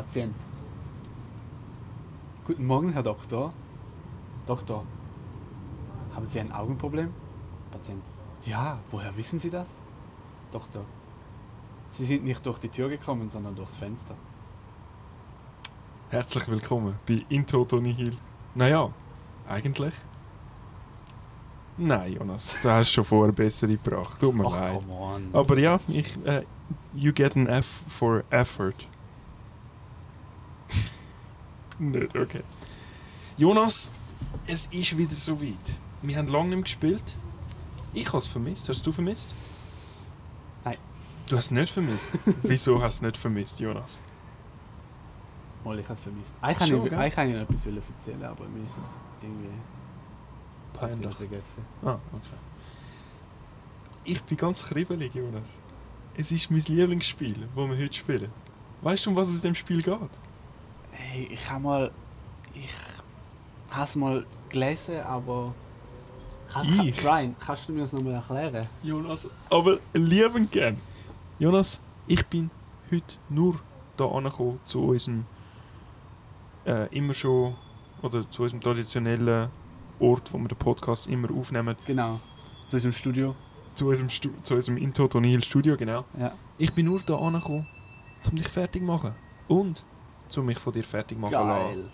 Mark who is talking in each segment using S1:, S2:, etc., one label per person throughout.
S1: Patient. Guten Morgen, Herr Doktor. Doktor, haben Sie ein Augenproblem? Patient. Ja, woher wissen Sie das? Doktor. Sie sind nicht durch die Tür gekommen, sondern durchs Fenster.
S2: Herzlich willkommen bei Into Tony Hill. Naja, eigentlich. Nein, Jonas, du hast schon vorher bessere gebracht. Tut mir
S1: Ach,
S2: leid.
S1: come on.
S2: Aber ja, ich, äh, you get an F for effort. Nicht, okay. Jonas, es ist wieder so weit. Wir haben lange nicht mehr gespielt. Ich habe es vermisst. Hast du vermisst?
S1: Nein.
S2: Du hast es nicht vermisst. Wieso hast du es nicht vermisst, Jonas?
S1: Mal, ich habe es vermisst. Eigentlich
S2: Schon,
S1: ich, eigentlich kann ich noch etwas erzählen, aber mir ist irgendwie
S2: Peinlich.
S1: vergessen.
S2: Ah, okay. Ich bin ganz kribbelig, Jonas. Es ist mein Lieblingsspiel, das wir heute spielen. Weißt du, um was es in dem Spiel geht?
S1: Hey, ich habe mal. Ich habe es mal gelesen, aber. Kann,
S2: Ich?
S1: Kann, Brian, kannst du mir das nochmal erklären?
S2: Jonas, aber lieben gern. Jonas, ich bin heute nur da angekommen zu unserem äh, immer schon oder zu unserem traditionellen Ort, wo wir den Podcast immer aufnehmen,
S1: Genau. Zu unserem Studio.
S2: zu unserem, Stu zu unserem Into Tony Hill Studio, genau.
S1: Ja.
S2: Ich bin nur da angekommen, um dich fertig zu machen und um mich von dir fertig machen zu lassen.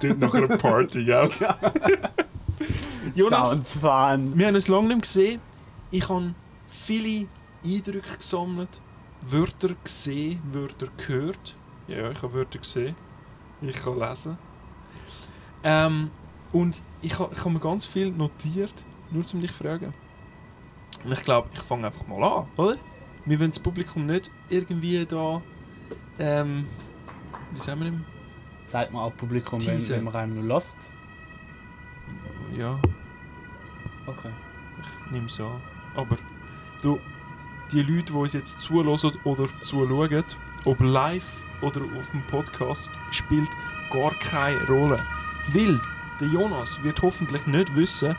S2: Dort nach einer Party, gell? Jonas,
S1: Sounds fun.
S2: wir haben uns lange nicht mehr gesehen. Ich habe viele Eindrücke gesammelt, Wörter gesehen, Wörter gehört. Ja, ich habe Wörter gesehen. Ich kann lesen. Ähm, und ich habe ich ha mir ganz viel notiert, nur um dich zu fragen. Und ich glaube, ich fange einfach mal an, oder? Wir wollen das Publikum nicht irgendwie da. Ähm, wie sagen wir ihm?
S1: Sagt man auch Publikum, wenn,
S2: Teaser.
S1: wenn man einem nur lost.
S2: Ja,
S1: Okay.
S2: Ich nehme es an. Aber du, die Leute, die uns jetzt zulassen oder zuschauen, ob live oder auf dem Podcast, spielt gar keine Rolle. Weil der Jonas wird hoffentlich nicht wissen,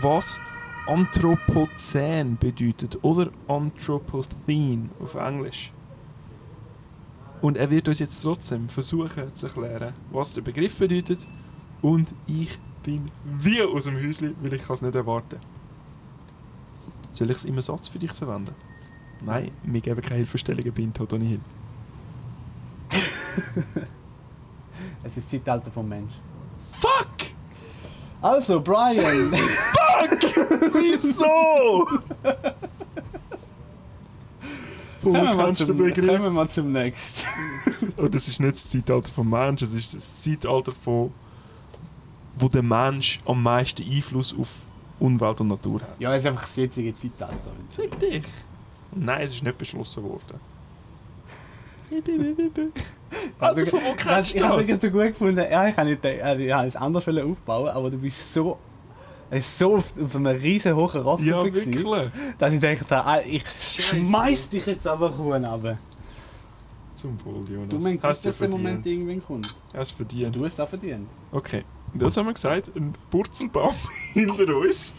S2: was Anthropozän bedeutet oder Anthropocene auf Englisch. Und er wird uns jetzt trotzdem versuchen zu erklären, was der Begriff bedeutet. Und ich bin wie aus dem Häuschen, weil ich kann es nicht erwarten. Soll ich es im Satz für dich verwenden? Nein, wir geben keine Hilfestellungen bei Tony Hill.
S1: Es ist das Zeitalter vom Mensch.
S2: Fuck!
S1: Also, Brian!
S2: Wieso? Kennst
S1: zum,
S2: den
S1: kommen wir
S2: Begriff?
S1: mal zum nächsten.
S2: Oh, das ist nicht das Zeitalter vom Menschen, es ist das Zeitalter von wo der Mensch am meisten Einfluss auf Umwelt und Natur hat.
S1: Ja, es ist einfach das jetzige Zeitalter.
S2: Fick dich! Nein, es ist nicht beschlossen worden. Alter, von wo kennst
S1: ich
S2: du
S1: habe es
S2: das?
S1: so gut gefunden. Ja, ich habe nicht, äh, ich habe es anders wollen aufbauen, aber du bist so, äh, so auf, auf einem riesen hohen Ross
S2: Ja, wirklich.
S1: dass ich dachte, ah, ich schmeiß dich jetzt aber runter.
S2: Zum Wohl, Jonas.
S1: Du meinst,
S2: Hast
S1: dass
S2: du
S1: der Moment
S2: verdient.
S1: irgendwann kommt?
S2: Hast verdient.
S1: du hast es auch verdient.
S2: Okay, das haben wir gesagt. Ein Purzelbaum hinter uns.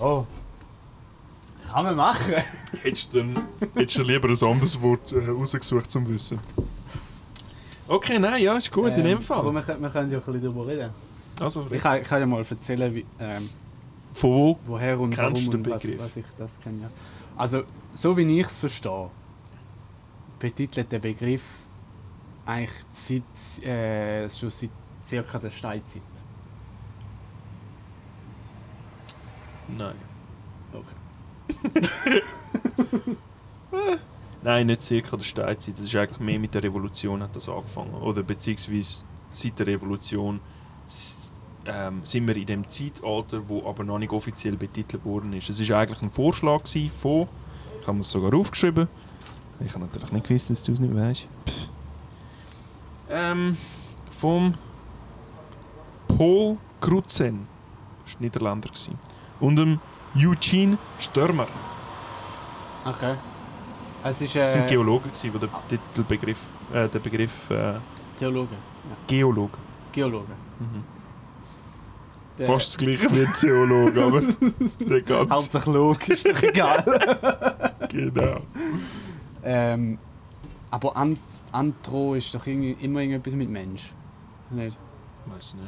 S1: Ja. Kann man machen.
S2: Hättest du, dann, hättest du lieber ein anderes Wort äh, rausgesucht zum Wissen. Okay, nein, ja, ist gut, in
S1: Ähm,
S2: dem
S1: Aber
S2: Fall.
S1: wir, können- wir können ja ein bisschen darüber reden.
S2: Also,
S1: Ich kann, ich kann ja mal erzählen, wie, ähm,
S2: von wo?
S1: woher und
S2: Kennst
S1: warum
S2: du den
S1: und was, was ich das kenne. Ja. Also, so wie ich es verstehe, betitelt der Begriff eigentlich seit, äh, schon seit circa der Steinzeit.
S2: Nein.
S1: Okay.
S2: Nein, nicht circa der Steinzeit. Das ist eigentlich mehr mit der Revolution hat das angefangen. Oder beziehungsweise seit der Revolution ähm, sind wir in dem Zeitalter, wo aber noch nicht offiziell betitelt worden ist. Es ist eigentlich ein Vorschlag von, ich habe es sogar aufgeschrieben. Ich habe natürlich nicht gewusst, dass du es nicht weißt. Ähm, vom Paul Crutzen, das war Niederländer und dem Eugene Stürmer.
S1: Okay. Es ist
S2: Das
S1: äh,
S2: sind Geologen, gewesen, die den Titelbegriff, äh, den Begriff äh,
S1: Theologe. Ja.
S2: Geolog.
S1: Geologe.
S2: Mhm.
S1: Der-
S2: Fast das gleiche wie ein Theologe, aber der ganz.
S1: Hauptsächlich Log, ist doch egal.
S2: genau.
S1: Ähm, aber An Antro ist doch irgendwie immer irgendetwas mit Mensch. Nicht?
S2: Weiß nicht.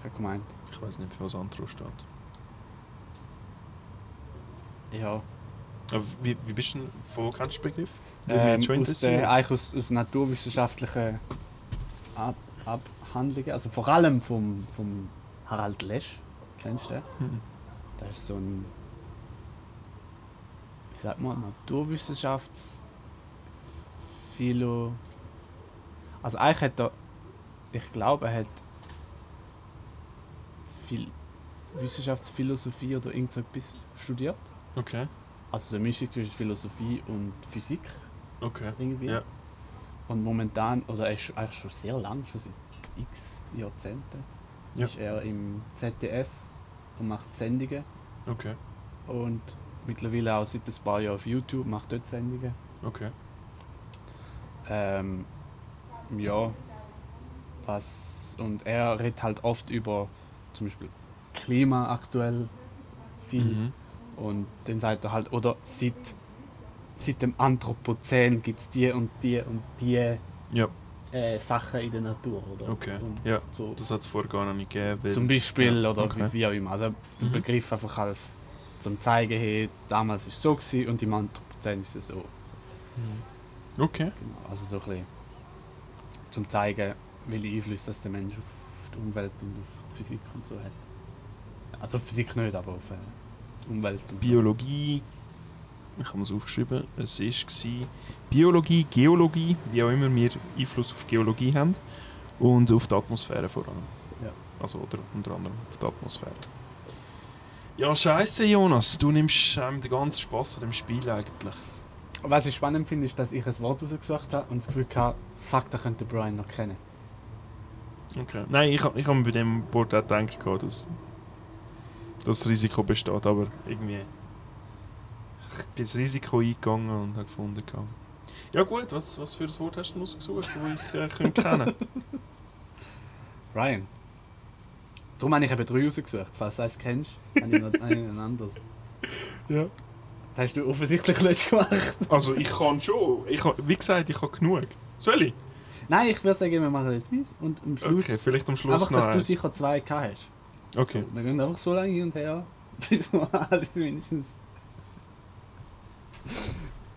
S1: Ich habe gemeint.
S2: Ich weiß nicht, für was Antro steht.
S1: Ja.
S2: Wie, wie bist du denn, wo kennst du den Begriff?
S1: Ähm, aus, der, eigentlich aus, aus naturwissenschaftlichen Ab Abhandlungen. Also vor allem vom, vom Harald Lesch. Kennst du den?
S2: Mhm.
S1: Das ist so ein. Wie sagt man? Naturwissenschafts. Philo. Also eigentlich hat er. Ich glaube, er hat. Viel Wissenschaftsphilosophie oder irgend so etwas studiert.
S2: Okay,
S1: Also so eine Mischung zwischen Philosophie und Physik
S2: okay.
S1: irgendwie.
S2: Ja.
S1: Und momentan, oder er ist eigentlich schon sehr lang, schon seit x Jahrzehnten,
S2: Ja.
S1: ist er im ZDF und macht Sendungen.
S2: Okay,
S1: Und mittlerweile auch seit ein paar Jahren auf YouTube, macht dort Sendungen.
S2: okay.
S1: Ähm, ja, was. Und er redet halt oft über zum Beispiel Klima aktuell viel.
S2: Mhm.
S1: Und dann sagt er halt, oder seit, seit dem Anthropozän gibt es die und die und die
S2: Ja,
S1: äh, Sachen in der Natur. Oder?
S2: okay.
S1: Und
S2: Ja,
S1: so.
S2: das hat es vorher gar noch nicht gegeben.
S1: Zum Beispiel
S2: Ja,
S1: oder
S2: okay.
S1: wie, auch immer. Also der
S2: Mhm.
S1: Begriff einfach als zum zeigen, hey, damals ist es so gewesen und im Anthropozän ist es so.
S2: Mhm. Okay.
S1: Genau. Also so ein bisschen zum zeigen, welche Einflüsse das der Mensch auf die Umwelt und auf die Physik und so hat. Also auf Physik nicht, aber auf äh, und
S2: Biologie, ich habe es aufgeschrieben, es war Biologie, Geologie, wie auch immer wir Einfluss auf Geologie haben und auf die Atmosphäre vor allem.
S1: Ja.
S2: Also oder unter anderem auf die Atmosphäre. Ja, scheiße Jonas, du nimmst ähm, den ganzen Spaß an dem Spiel eigentlich.
S1: Was ich spannend finde, ist, dass ich ein Wort rausgesucht habe und das Gefühl hatte, fuck, da könnte Brian noch kennen.
S2: Okay. Nein, ich, ich habe bei dem Wort auch gedacht, dass das Risiko besteht, aber irgendwie ich bin das Risiko eingegangen und habe gefunden. Ja gut, was, was für ein Wort hast du rausgesucht, das ich äh, könnte kennen
S1: Brian. Darum habe ich eben drei rausgesucht. Falls du eins kennst, habe ich noch habe ich noch ein anderes.
S2: Ja.
S1: Das hast du offensichtlich nicht gemacht.
S2: Also ich kann schon. Ich kann, wie gesagt, ich habe genug. Soll ich?
S1: Nein, ich würde sagen, wir machen jetzt meins und am Schluss.
S2: Okay, vielleicht am Schluss
S1: einfach,
S2: noch
S1: dass du sicher zwei gehabt hast.
S2: Okay.
S1: So, wir gehen einfach so lange hin und her, bis wir alles mindestens.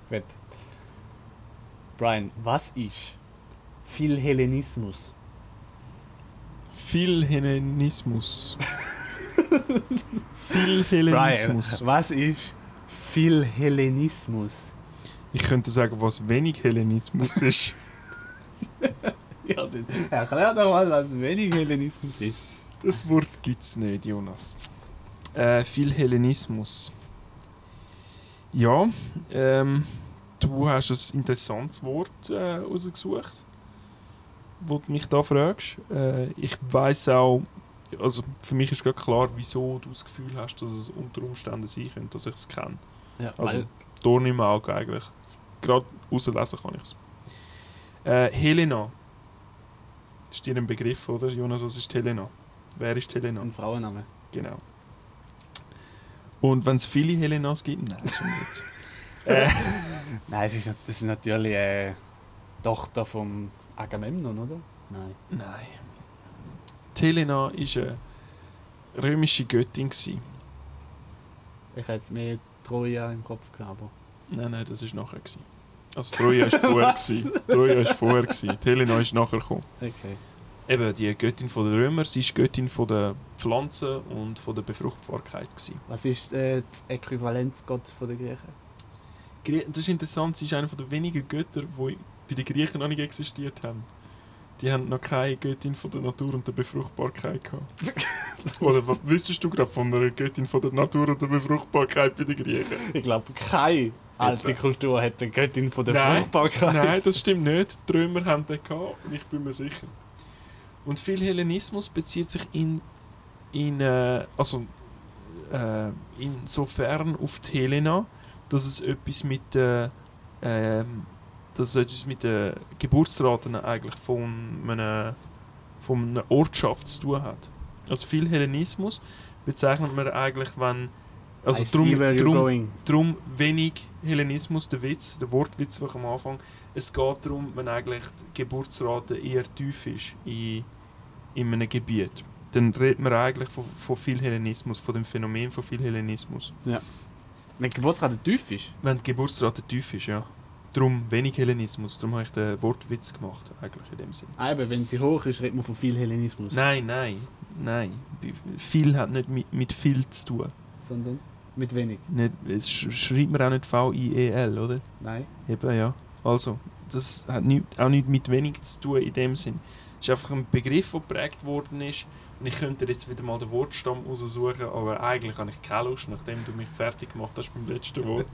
S1: Gut. Brian, was ist Philhellenismus?
S2: Philhellenismus.
S1: Brian,
S2: Philhellenismus.
S1: was ist Philhellenismus?
S2: Ich könnte sagen, was wenig Hellenismus ist.
S1: Ja, dann erklär doch mal, was wenig Hellenismus ist.
S2: Das Wort gibt's nicht, Jonas. Äh, viel Hellenismus. Ja, ähm, du hast ein interessantes Wort äh, rausgesucht, wo du mich da fragst. Äh, ich weiß auch, also für mich ist gerade klar, wieso du das Gefühl hast, dass es unter Umständen sein könnte, dass ich es kenne.
S1: Ja,
S2: Also, Dorn im Auge eigentlich. Gerade rauslesen kann ich es. Äh, Helena. Ist dir ein Begriff, oder? Jonas, was ist Helena? Wer ist Helena?
S1: ein Frauenname.
S2: Genau. Und wenn es viele Helenas gibt, nein, schon nicht. äh,
S1: Nein, es ist, nat- das ist natürlich äh, Tochter vom Agamemnon, oder? Nein.
S2: nein. Die Helena war eine römische Göttin. Gewesen.
S1: Ich hätte mehr Troja im Kopf gehabt, aber.
S2: Nein, nein, das war nachher. Gewesen. Also Troja war vorher. gewesen. Troja war vorher. Gewesen. Die Helena ist nachher gekommen.
S1: Okay.
S2: Eben, die Göttin von der Römer, sie ist Göttin von der Pflanzen und von der Befruchtbarkeit. Gewesen.
S1: Was ist äh, das Äquivalenzgott von der Griechen?
S2: Grie- Das ist interessant, sie ist einer der wenigen Götter, die bei den Griechen noch nicht existiert haben. Die haben noch keine Göttin von der Natur und der Befruchtbarkeit gehabt. Oder was wüsstest du gerade von einer Göttin von der Natur und der Befruchtbarkeit bei den Griechen?
S1: Ich glaube, keine alte Kultur hat eine Göttin von der
S2: Nein.
S1: Fruchtbarkeit.
S2: Nein, das stimmt nicht. Die Römer haben den gehabt und ich bin mir sicher. Und viel Hellenismus bezieht sich in, in äh, also äh, insofern auf die Helena, dass es etwas mit äh, ähm, dass etwas mit den Geburtsraten eigentlich von einer, von einer Ortschaft zu tun hat. Also viel Hellenismus bezeichnet man eigentlich, wenn Also
S1: I
S2: drum, drum,
S1: going.
S2: drum wenig Hellenismus, der Witz, der Wortwitz, den ich am Anfang. Es geht darum, wenn eigentlich die Geburtsrate eher tief ist in, in einem Gebiet, dann redet man eigentlich von, von viel Hellenismus, von dem Phänomen von viel Hellenismus.
S1: Wenn die Geburtsrate tief ist,
S2: Wenn die Geburtsrate tief ist, ja. Darum wenig Hellenismus, darum habe ich den Wortwitz gemacht, eigentlich in dem Sinn.
S1: ah, eben, wenn sie hoch ist, redet man von viel Hellenismus.
S2: Nein, nein, nein. Viel hat nicht mit, mit viel zu tun.
S1: Sondern mit wenig.
S2: Nicht, es sch- schreibt man auch nicht V-I-E-L, oder?
S1: Nein.
S2: Eben, ja. Also, das hat nicht, auch nicht mit wenig zu tun in dem Sinn. Es ist einfach ein Begriff, der geprägt worden ist. Und ich könnte jetzt wieder mal den Wortstamm raussuchen, aber eigentlich habe ich keine Lust, nachdem du mich fertig gemacht hast beim letzten Wort.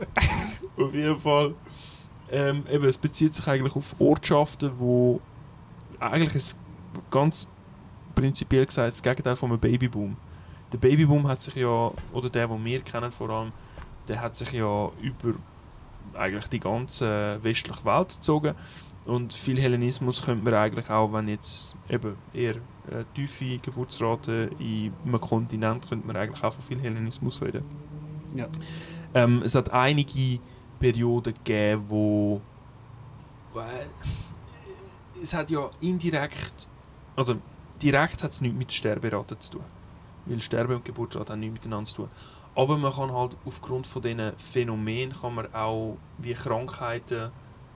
S2: auf jeden Fall. Ähm, eben, es bezieht sich eigentlich auf Ortschaften, wo eigentlich ist ganz prinzipiell gesagt das Gegenteil von einem Babyboom. Der Babyboom hat sich ja, oder der, den wir kennen vor allem, der hat sich ja über eigentlich die ganze westliche Welt gezogen. Und viel Hellenismus könnte man eigentlich auch, wenn jetzt eben eher äh, tiefe Geburtsrate in einem Kontinent, könnte man eigentlich auch von viel Hellenismus reden.
S1: Ja.
S2: Ähm, es hat einige Perioden gegeben, wo äh, es hat ja indirekt, also direkt hat es nichts mit Sterberate zu tun. Weil Sterbe und Geburtsrate haben nichts miteinander zu tun. Aber man kann halt aufgrund von diesen Phänomenen kann man auch wie Krankheiten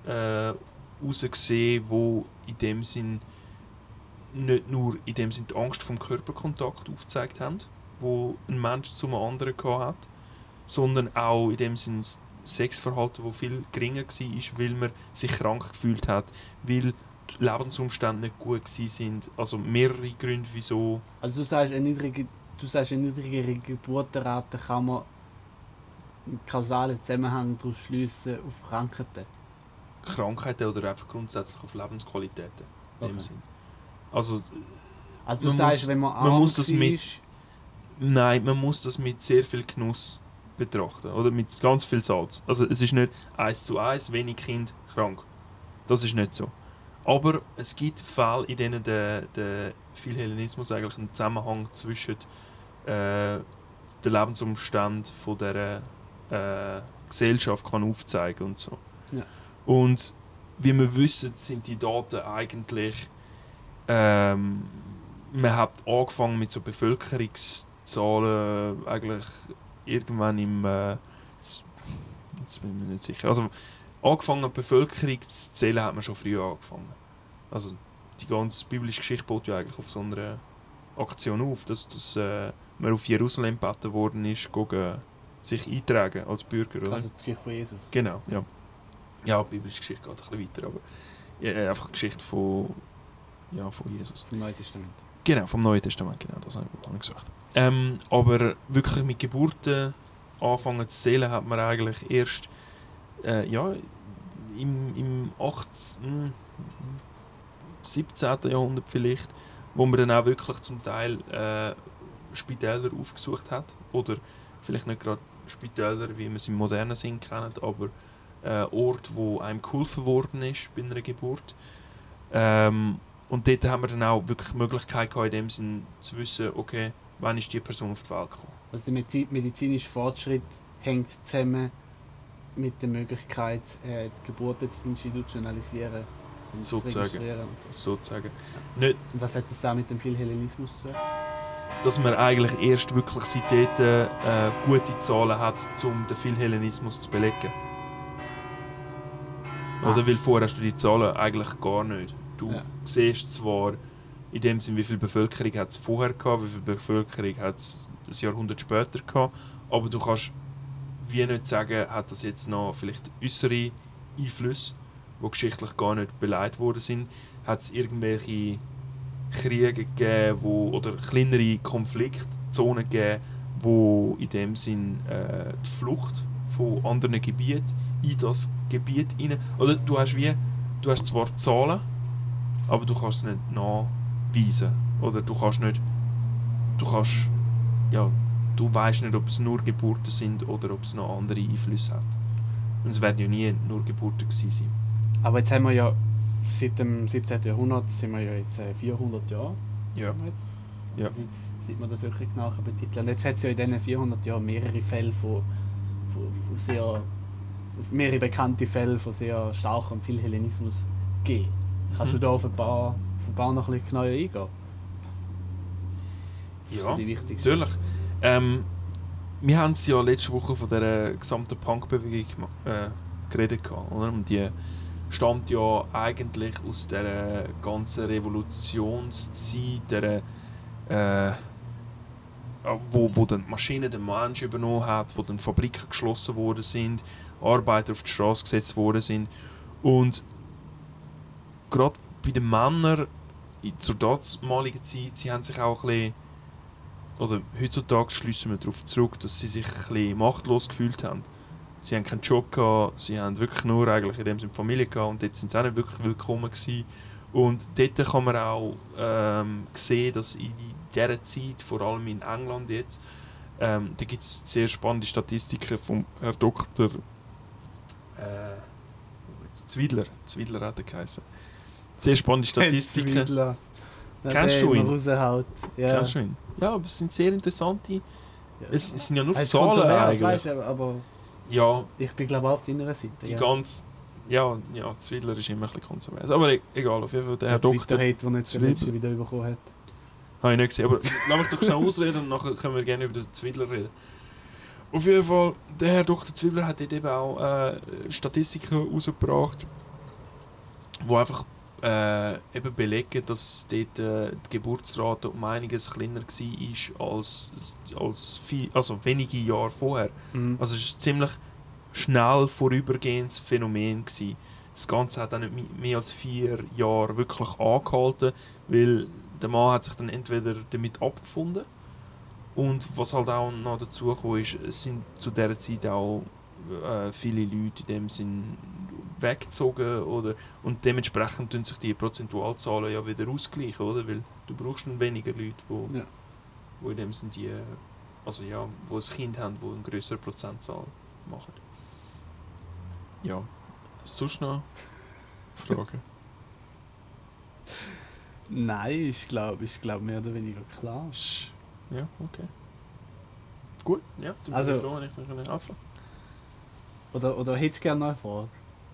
S2: äh, raussehen, wo in dem Sinn nicht nur in dem Sinn die Angst vom Körperkontakt aufgezeigt haben, wo ein Mensch zum anderen gehabt hat, sondern auch in dem Sinn das Sexverhalten, wo viel geringer war, weil man sich krank gefühlt hat, weil die Lebensumstände nicht gut sind. Also mehrere Gründe, wieso.
S1: Also du sagst, eine niedrige, du sagst, eine niedrigere Geburtenrate kann man einen kausalen Zusammenhang daraus schliessen auf Krankheiten.
S2: Krankheiten oder einfach grundsätzlich auf Lebensqualitäten. In dem
S1: Okay.
S2: Sinn. Also,
S1: Also du
S2: Man
S1: sagst,
S2: muss-
S1: wenn man,
S2: man muss das mit- nein, man muss das mit sehr viel Genuss betrachten. Oder mit ganz viel Salz. Also, es ist nicht eins zu eins, wenig Kind krank. Das ist nicht so. Aber es gibt Fälle, in denen der, der viel Hellenismus eigentlich einen Zusammenhang zwischen äh, den Lebensumständen von der äh, Gesellschaft kann aufzeigen und so.
S1: Ja.
S2: Und wie wir wissen, sind die Daten eigentlich ähm, man hat angefangen mit so Bevölkerungszahlen eigentlich irgendwann im äh, jetzt bin ich mir nicht sicher. Also angefangen Bevölkerung zu zählen hat man schon früh angefangen. Also die ganze biblische Geschichte baut ja eigentlich auf so einer Aktion auf, dass, dass äh, man auf Jerusalem gebeten worden ist, gehen, sich eintragen als Bürger, oder?
S1: also die Geschichte von Jesus.
S2: Genau, ja. Ja, die biblische Geschichte geht ein bisschen weiter, aber ja, äh, einfach die Geschichte von, ja, von Jesus.
S1: Im Neuen Testament.
S2: Genau, vom Neuen Testament, genau, das habe ich, gesagt. Ähm, aber wirklich mit Geburten anfangen zu zählen, hat man eigentlich erst äh, ja, im, im 18., hm, 17. Jahrhundert vielleicht, wo man dann auch wirklich zum Teil äh, Spitäler aufgesucht hat. Oder vielleicht nicht gerade Spitäler, wie man sie im modernen Sinn kennt, aber äh, Ort, wo einem geholfen worden ist bei einer Geburt. Ähm, und dort haben wir dann auch wirklich die Möglichkeit gehabt, in dem Sinn zu wissen, okay, wann ist die Person auf die Welt gekommen.
S1: Also der Medizi- medizinische Fortschritt hängt zusammen mit der Möglichkeit, äh, die Geburten zu institutionalisieren und zu
S2: Sozusagen.
S1: registrieren. Und, so.
S2: Sozusagen. Nicht,
S1: und was hat das auch mit dem viel Hellenismus zu tun?
S2: Dass man eigentlich erst wirklich seit dort äh, gute Zahlen hat, um den Philhellenismus zu belegen.
S1: Ah.
S2: Oder weil vorher hast du die Zahlen eigentlich gar nicht. Du
S1: Ja.
S2: siehst zwar in dem Sinn, wie viel Bevölkerung hat es vorher gehabt, wie viel Bevölkerung hat es ein Jahrhundert später gehabt, aber du kannst wie nicht sagen, hat das jetzt noch vielleicht äußere Einflüsse, die geschichtlich gar nicht beleidigt worden sind, hat es irgendwelche Kriege gegeben, wo, oder kleinere Konfliktzonen gegeben, wo in dem Sinn äh, die Flucht von anderen Gebieten in das Gebiet hinein. Oder du hast wie, du hast zwar Zahlen, aber du kannst es nicht nachweisen. Oder du kannst nicht, du kannst, ja, du weißt nicht, ob es nur Geburten sind oder ob es noch andere Einflüsse hat. Und es werden ja nie nur Geburten gewesen sein.
S1: Aber jetzt haben wir ja seit dem 17. Jahrhundert sind wir ja jetzt äh, 400 Jahre.
S2: Ja.
S1: Jetzt.
S2: Ja.
S1: Also seit man das wirklich genau betiteln Und jetzt hat es ja in diesen 400 Jahren mehrere Fälle von, von, von sehr... mehrere bekannte Fälle von sehr starkem Philhellenismus gegeben. Kannst du
S2: Mhm.
S1: da auf ein paar, auf ein paar noch ein bisschen genauer eingehen?
S2: Ja. Natürlich. Ähm, wir haben es ja letzte Woche von der gesamten Punk-Bewegung äh, geredet, oder? Und die stammt ja eigentlich aus der ganzen Revolutionszeit, der, äh, wo, wo dann die Maschine den Mensch übernommen hat, wo dann Fabriken geschlossen worden sind, Arbeiter auf die Straße gesetzt worden sind. Und gerade bei den Männern zur damaligen Zeit, sie haben sich auch ein bisschen oder heutzutage schließen wir darauf zurück, dass sie sich ein bisschen machtlos gefühlt haben. Sie haben keinen Job gehabt, sie haben wirklich nur eigentlich in dem Sinne Familie gehabt und dort sind sie auch nicht wirklich willkommen gewesen. Und dort kann man auch ähm, sehen, dass in dieser Zeit, vor allem in England jetzt, ähm, da gibt es sehr spannende Statistiken vom Herr Doktor äh, jetzt Zwiedler, Zwiedler hat er geheißen. Sehr spannende Statistiken. Kennst du ihn?
S1: raushaut. Ja.
S2: Kennst du ihn? Ja, aber es sind sehr interessante. Es, es sind ja nur Zahlen eigentlich.
S1: Weißt, aber
S2: Ja,
S1: ich bin glaube auch auf deiner Seite.
S2: die
S1: ja.
S2: ganz. Ja, ja, Zwiedler ist immer ein bisschen kontrovers. Aber e egal, auf jeden Fall, der Herr
S1: Der
S2: Doktor.
S1: Twitter-Hate, den jetzt der
S2: Zwiebel.
S1: letzte wieder bekommen hat.
S2: Habe ich nicht gesehen. Aber lass mich doch schnell ausreden und nachher können wir gerne über den Zwiedler reden. Auf jeden Fall, der Herr Dr. Zwiebler hat dort eben auch äh, Statistiken rausgebracht, wo einfach äh, eben belegen, dass dort äh, die Geburtsrate um einiges kleiner war als, als viel, also wenige Jahre vorher.
S1: Mhm.
S2: Also es war ein ziemlich schnell vorübergehendes Phänomen. Gewesen. Das Ganze hat dann nicht mehr als vier Jahre wirklich angehalten, weil der Mann hat sich dann entweder damit abgefunden und was halt auch noch dazu gekommen ist, es sind zu dieser Zeit auch äh, viele Leute in dem Sinn weggezogen oder und dementsprechend tun sich die Prozentualzahlen ja wieder ausgleichen, oder? Weil du brauchst dann weniger Leute, wo,
S1: Ja.
S2: wo in dem Sinn die, also ja, wo ein Kind haben, wo eine größere Prozentzahl machen. Ja. Sonst noch Fragen?
S1: Nein, ich glaube, ich glaube mehr oder weniger klar.
S2: Ja, okay. Gut, ja, dann
S1: Also-
S2: bin ich froh, wenn ich anfangen
S1: Oder, oder hättest du gerne noch eine Frage?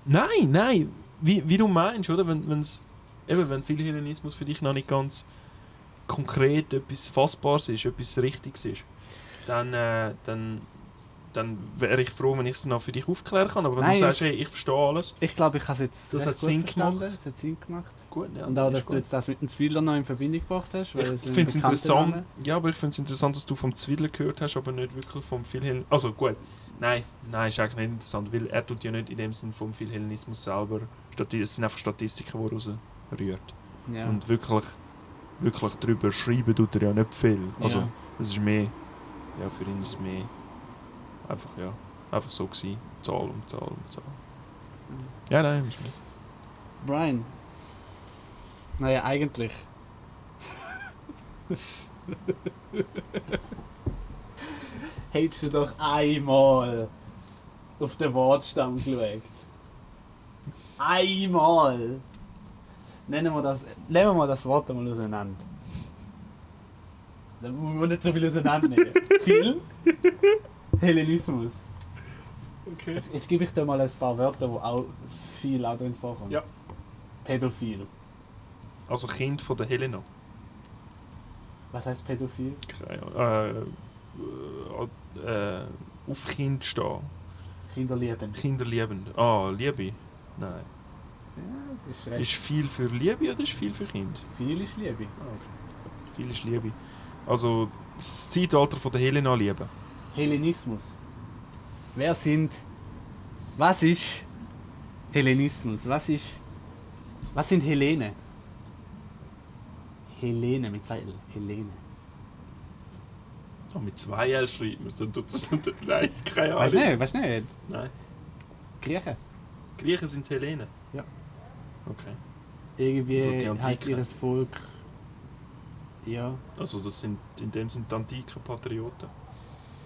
S2: Nein, nein, wie, wie du meinst, oder? Wenn, wenn's, eben, wenn viel Hellenismus für dich noch nicht ganz konkret etwas Fassbares ist, etwas Richtiges ist, dann, äh, dann, dann wäre ich froh, wenn ich es noch für dich aufklären kann. Aber wenn
S1: Nein,
S2: du sagst, hey, ich verstehe alles,
S1: Ich glaube, ich habe es jetzt
S2: Das hat Sinn
S1: verstanden.
S2: gemacht.
S1: Es hat Sinn gemacht.
S2: gut, ja.
S1: Und auch, dass du
S2: gut.
S1: jetzt das mit dem Zwiller noch in Verbindung gebracht hast.
S2: Ich finde es interessant,
S1: Name.
S2: ja, aber ich finde es interessant, dass du vom Zwiddler gehört hast, aber nicht wirklich vom Philhellen. Also gut, nein, nein, ist eigentlich nicht interessant, weil er tut ja nicht in dem Sinn vom Philhellenismus selber. Es sind einfach Statistiken, die raus rührt.
S1: Ja.
S2: Und wirklich, wirklich darüber schreiben tut er ja nicht viel. Also
S1: Ja.
S2: es ist mehr, ja, für ihn ist es mehr einfach, ja, einfach so gewesen. Zahl um Zahl um Zahl. Ja, nein, ist mehr.
S1: Brian. Naja, eigentlich. Hättest du doch einmal auf den Wortstamm geschaut. Einmal! Nennen wir das, nehmen wir mal das Wort einmal auseinander. Da muss man nicht so viel auseinandernehmen. viel Hellenismus.
S2: Okay.
S1: Jetzt, jetzt gebe ich dir mal ein paar Wörter, wo auch viel auch drin vorkommt.
S2: Ja.
S1: Pädophil.
S2: Also Kind von der Helena.
S1: Was heißt pädophil?
S2: Keine Ahnung. Äh, äh, äh, auf Kind stehen.
S1: Kinderlieben.
S2: Kinder lieben. Ah, Liebe? Nein.
S1: Ja, ist recht.
S2: Ist viel für Liebe oder ist viel für Kind?
S1: viel ist Liebe.
S2: Ah, okay. Viel ist Liebe. Also das Zeitalter von der Helena lieben.
S1: Hellenismus. Wer sind. Was ist Hellenismus? Was ist. Was sind Hellene? Helene mit zwei L. Helene.
S2: Ah, mit zwei L es, dann tut das Nein, keine Ahnung.
S1: Weißt du nicht? Weißt du nicht?
S2: Nein.
S1: Griechen.
S2: Griechen sind Hellene?
S1: Ja.
S2: Okay.
S1: Irgendwie
S2: Also
S1: heißt ihr Volk. Ja.
S2: Also das sind in dem sind die antiken Patrioten.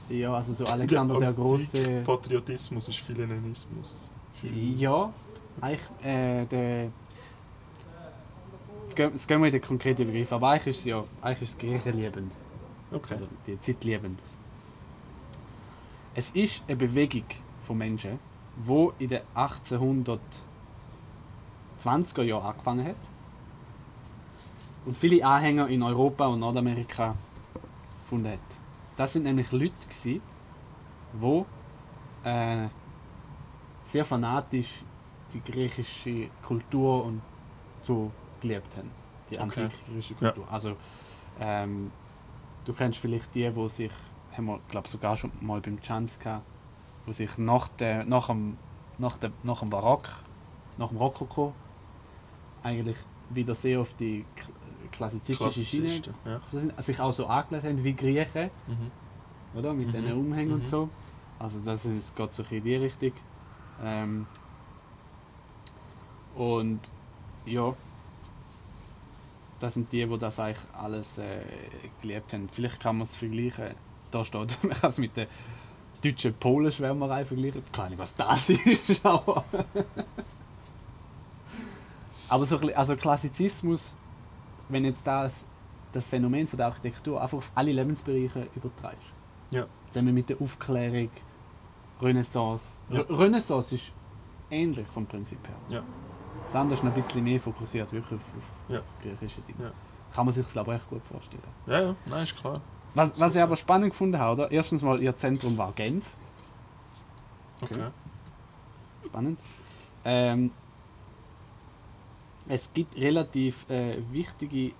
S1: Ja, also so Alexander der Große.
S2: antike Patriotismus ist Philhellenismus.
S1: Ja, eigentlich äh, der. jetzt gehen wir in den konkreten Begriff. Aber eigentlich ist es ja eigentlich ist es griechenliebend.
S2: Okay.
S1: Oder die Zeit liebend. Es ist eine Bewegung von Menschen, die in den 1820er Jahren angefangen hat. Und viele Anhänger in Europa und Nordamerika gefunden hat. Das sind nämlich Leute, gewesen, die äh, sehr fanatisch die griechische Kultur und so geliebt haben. Die
S2: Okay.
S1: antike griechische Kultur. Also, ähm, du kennst vielleicht die, wo sich, haben wir glaube sogar schon mal beim Chance gehabt, wo sich nach, der, nach, dem, nach, dem, nach dem Barock, nach dem Rokoko, eigentlich wieder sehr auf die kl- klassizistische Schiene.
S2: Ja.
S1: sich auch so angelegt haben wie Griechen,
S2: Mhm.
S1: oder? Mit
S2: Mhm.
S1: diesen Umhängen
S2: Mhm.
S1: und so. Also das ist, geht so in die Richtung. Ähm, und ja, das sind die, die das eigentlich alles äh, geliebt haben. Vielleicht kann man es vergleichen, da steht, man kann es mit der deutschen Polenschwärmerei vergleichen. Keine Ahnung, was das ist, aber... aber so also Klassizismus, wenn jetzt das, das Phänomen von der Architektur einfach auf alle Lebensbereiche übertreibst.
S2: Ja.
S1: Zusammen mit der Aufklärung, Renaissance.
S2: Ja.
S1: Re- Renaissance ist ähnlich vom Prinzip her.
S2: Ja.
S1: Das andere ist noch ein bisschen mehr fokussiert wirklich auf, auf,
S2: Ja.
S1: auf griechische Dinge.
S2: Ja.
S1: Kann man sich glaube ich echt gut vorstellen.
S2: Ja, ja, nein, ist klar.
S1: Was,
S2: So,
S1: was ich
S2: so.
S1: aber spannend gefunden habe, oder? erstens mal, ihr Zentrum war Genf.
S2: Okay.
S1: Spannend. Ähm, es gibt relativ äh, wichtige,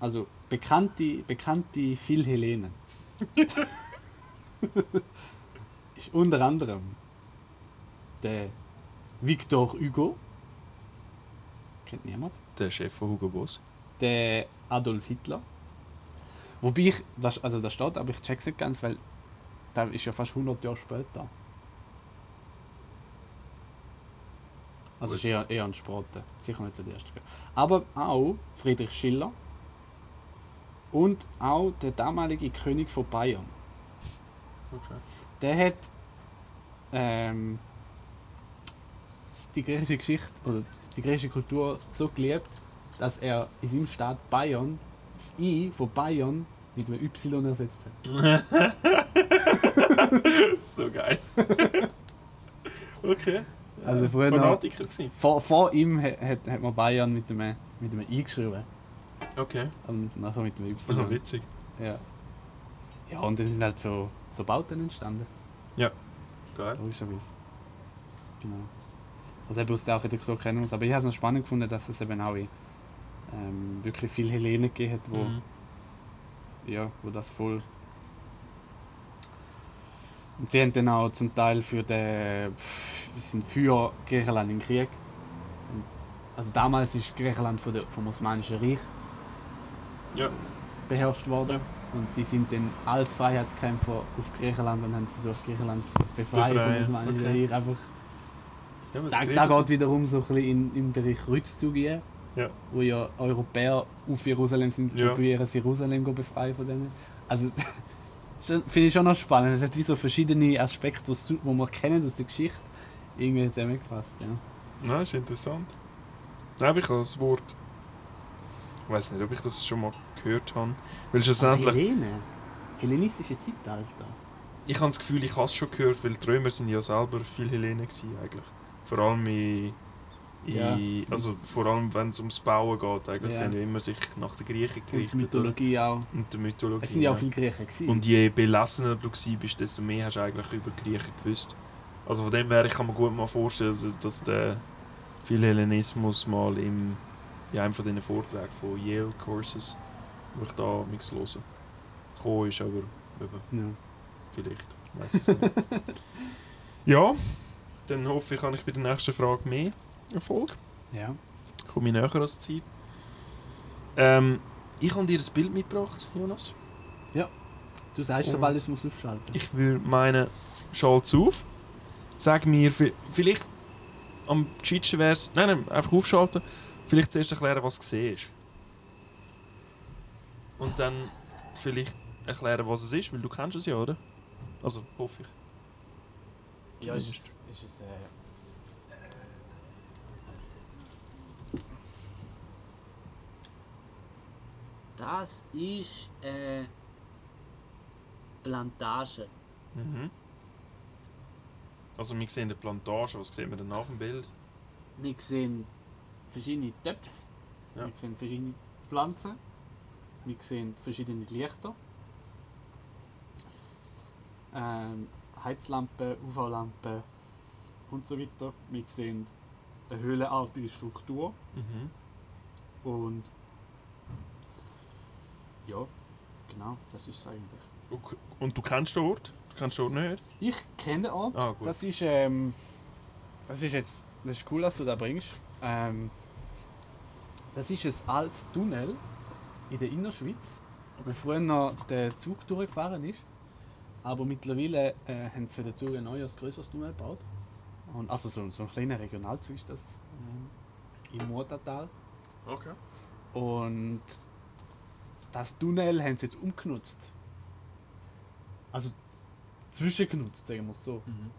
S1: also bekannte, bekannte Philhellenen. unter anderem der Victor Hugo. Kennt niemand.
S2: Der Chef von Hugo Boss.
S1: Der Adolf Hitler. Wobei ich, das, also das steht, aber ich check's nicht ganz, weil der ist ja fast 100 Jahre später. Also
S2: Gut.
S1: ist eher, eher ein Sprotte. Sicher nicht der erste. Aber auch Friedrich Schiller und auch der damalige König von Bayern.
S2: Okay.
S1: Der hat ähm, die griechische Geschichte oder die griechische Kultur so geliebt, dass er in seinem Staat Bayern das I von Bayern mit einem Y ersetzt hat.
S2: so geil. okay.
S1: Also früher
S2: Fanatiker gewesen.
S1: Vor, vor ihm hat, hat, man Bayern mit einem, mit einem I geschrieben
S2: Okay.
S1: und nachher mit einem Y.
S2: witzig.
S1: Ja. ja, und dann sind halt so, so Bauten entstanden,
S2: Geil.
S1: logischerweise. Genau. Also eben aus der Architektur kennen es. Aber ich habe es noch spannend gefunden, dass es eben auch in, ähm, wirklich viele Hellenen gegeben hat, wo,
S2: Mhm.
S1: ja, wo das voll. Und sie haben dann auch zum Teil für den, sind für Griechenland im Krieg. Und, also damals ist Griechenland von der, vom Osmanischen Reich
S2: Ja.
S1: beherrscht worden. Und die sind dann als Freiheitskämpfer auf Griechenland und haben versucht, Griechenland zu befreien,
S2: Befreien,
S1: vom Osmanischen
S2: okay.
S1: Reich. Einfach,
S2: ja
S1: da, geht wiederum so ein bisschen in, im Bereich Rückzug gehen.
S2: Ja.
S1: Wo ja Europäer auf Jerusalem sind,
S2: Ja.
S1: probieren Jerusalem zu befreien von denen. Also, finde ich schon noch spannend. Es hat wie so verschiedene Aspekte, wo man kennen aus der Geschichte, irgendwie zusammengefasst. Ja.
S2: Nein, ist interessant. Nein, aber ich habe das Wort. Ich weiß nicht, ob ich das schon mal gehört habe. Weil schlussendlich.
S1: Hellene. Hellenistische Zeitalter.
S2: Ich habe das Gefühl, ich habe es schon gehört, weil die Römer sind ja selber viel Hellenen gewesen, eigentlich. Vor allem in, in
S1: Ja.
S2: also vor allem wenn es ums Bauen geht, eigentlich
S1: Ja.
S2: sind ja immer sich nach den Griechen
S1: Und
S2: gerichtet.
S1: die Mythologie auch.
S2: Und der Mythologie.
S1: Es sind ja auch viele Griechen gewesen.
S2: Und je belassener du bist, desto mehr hast du eigentlich über Griechen gewusst. Also von dem her, ich kann mir gut mal vorstellen, dass- der Philhellenismus mal im, in einem von diesen Vorträgen von Yale Courses, wo ich da nichts hören, gekommen ist, aber eben,
S1: ja.
S2: vielleicht, weiß ich nicht. ja, dann hoffe ich, habe ich bei der nächsten Frage mehr Erfolg.
S1: ja.
S2: Komme ich näher als Zeit. Ähm, ich habe dir ein Bild mitgebracht, Jonas.
S1: Du sagst,
S2: Und-
S1: sobald es muss aufschalten.
S2: Ich würde meinen, schalt's auf. Sag mir, vi- vielleicht am gescheitsten wäre es, nein, nein, einfach aufschalten. Vielleicht zuerst erklären, was du siehst. Und dann vielleicht erklären, was es ist, weil du kennst es ja, oder? Also, hoffe ich.
S1: Ja, ist ist es äh, das ist eine Plantage.
S2: Mhm. Also wir sehen die Plantage, was sehen wir denn auf dem Bild?
S1: Wir sehen verschiedene Töpfe,
S2: Ja.
S1: wir sehen verschiedene Pflanzen, wir sehen verschiedene Lichter, ähm, Heizlampen, UV-Lampen und so weiter. Wir sehen eine höhlenartige Struktur
S2: Mhm.
S1: und ja, genau, das ist es eigentlich.
S2: Okay. Und du kennst den Ort? Du kennst den Ort nicht?
S1: Ich kenne den Ort.
S2: Ah.
S1: Das ist, ähm, das ist jetzt, das ist cool, dass du da bringst. Ähm, das ist ein altes Tunnel in der Innerschweiz, wo früher noch der Zug durchgefahren ist. Aber mittlerweile äh, haben sie für den Zug ein neues, größeres Tunnel gebaut. Und, also so, so ein kleiner Regionalzug ist das ähm, im Murtertal.
S2: Okay.
S1: Und das Tunnel haben sie jetzt umgenutzt. Also zwischengenutzt, sagen wir es so.
S2: Mhm.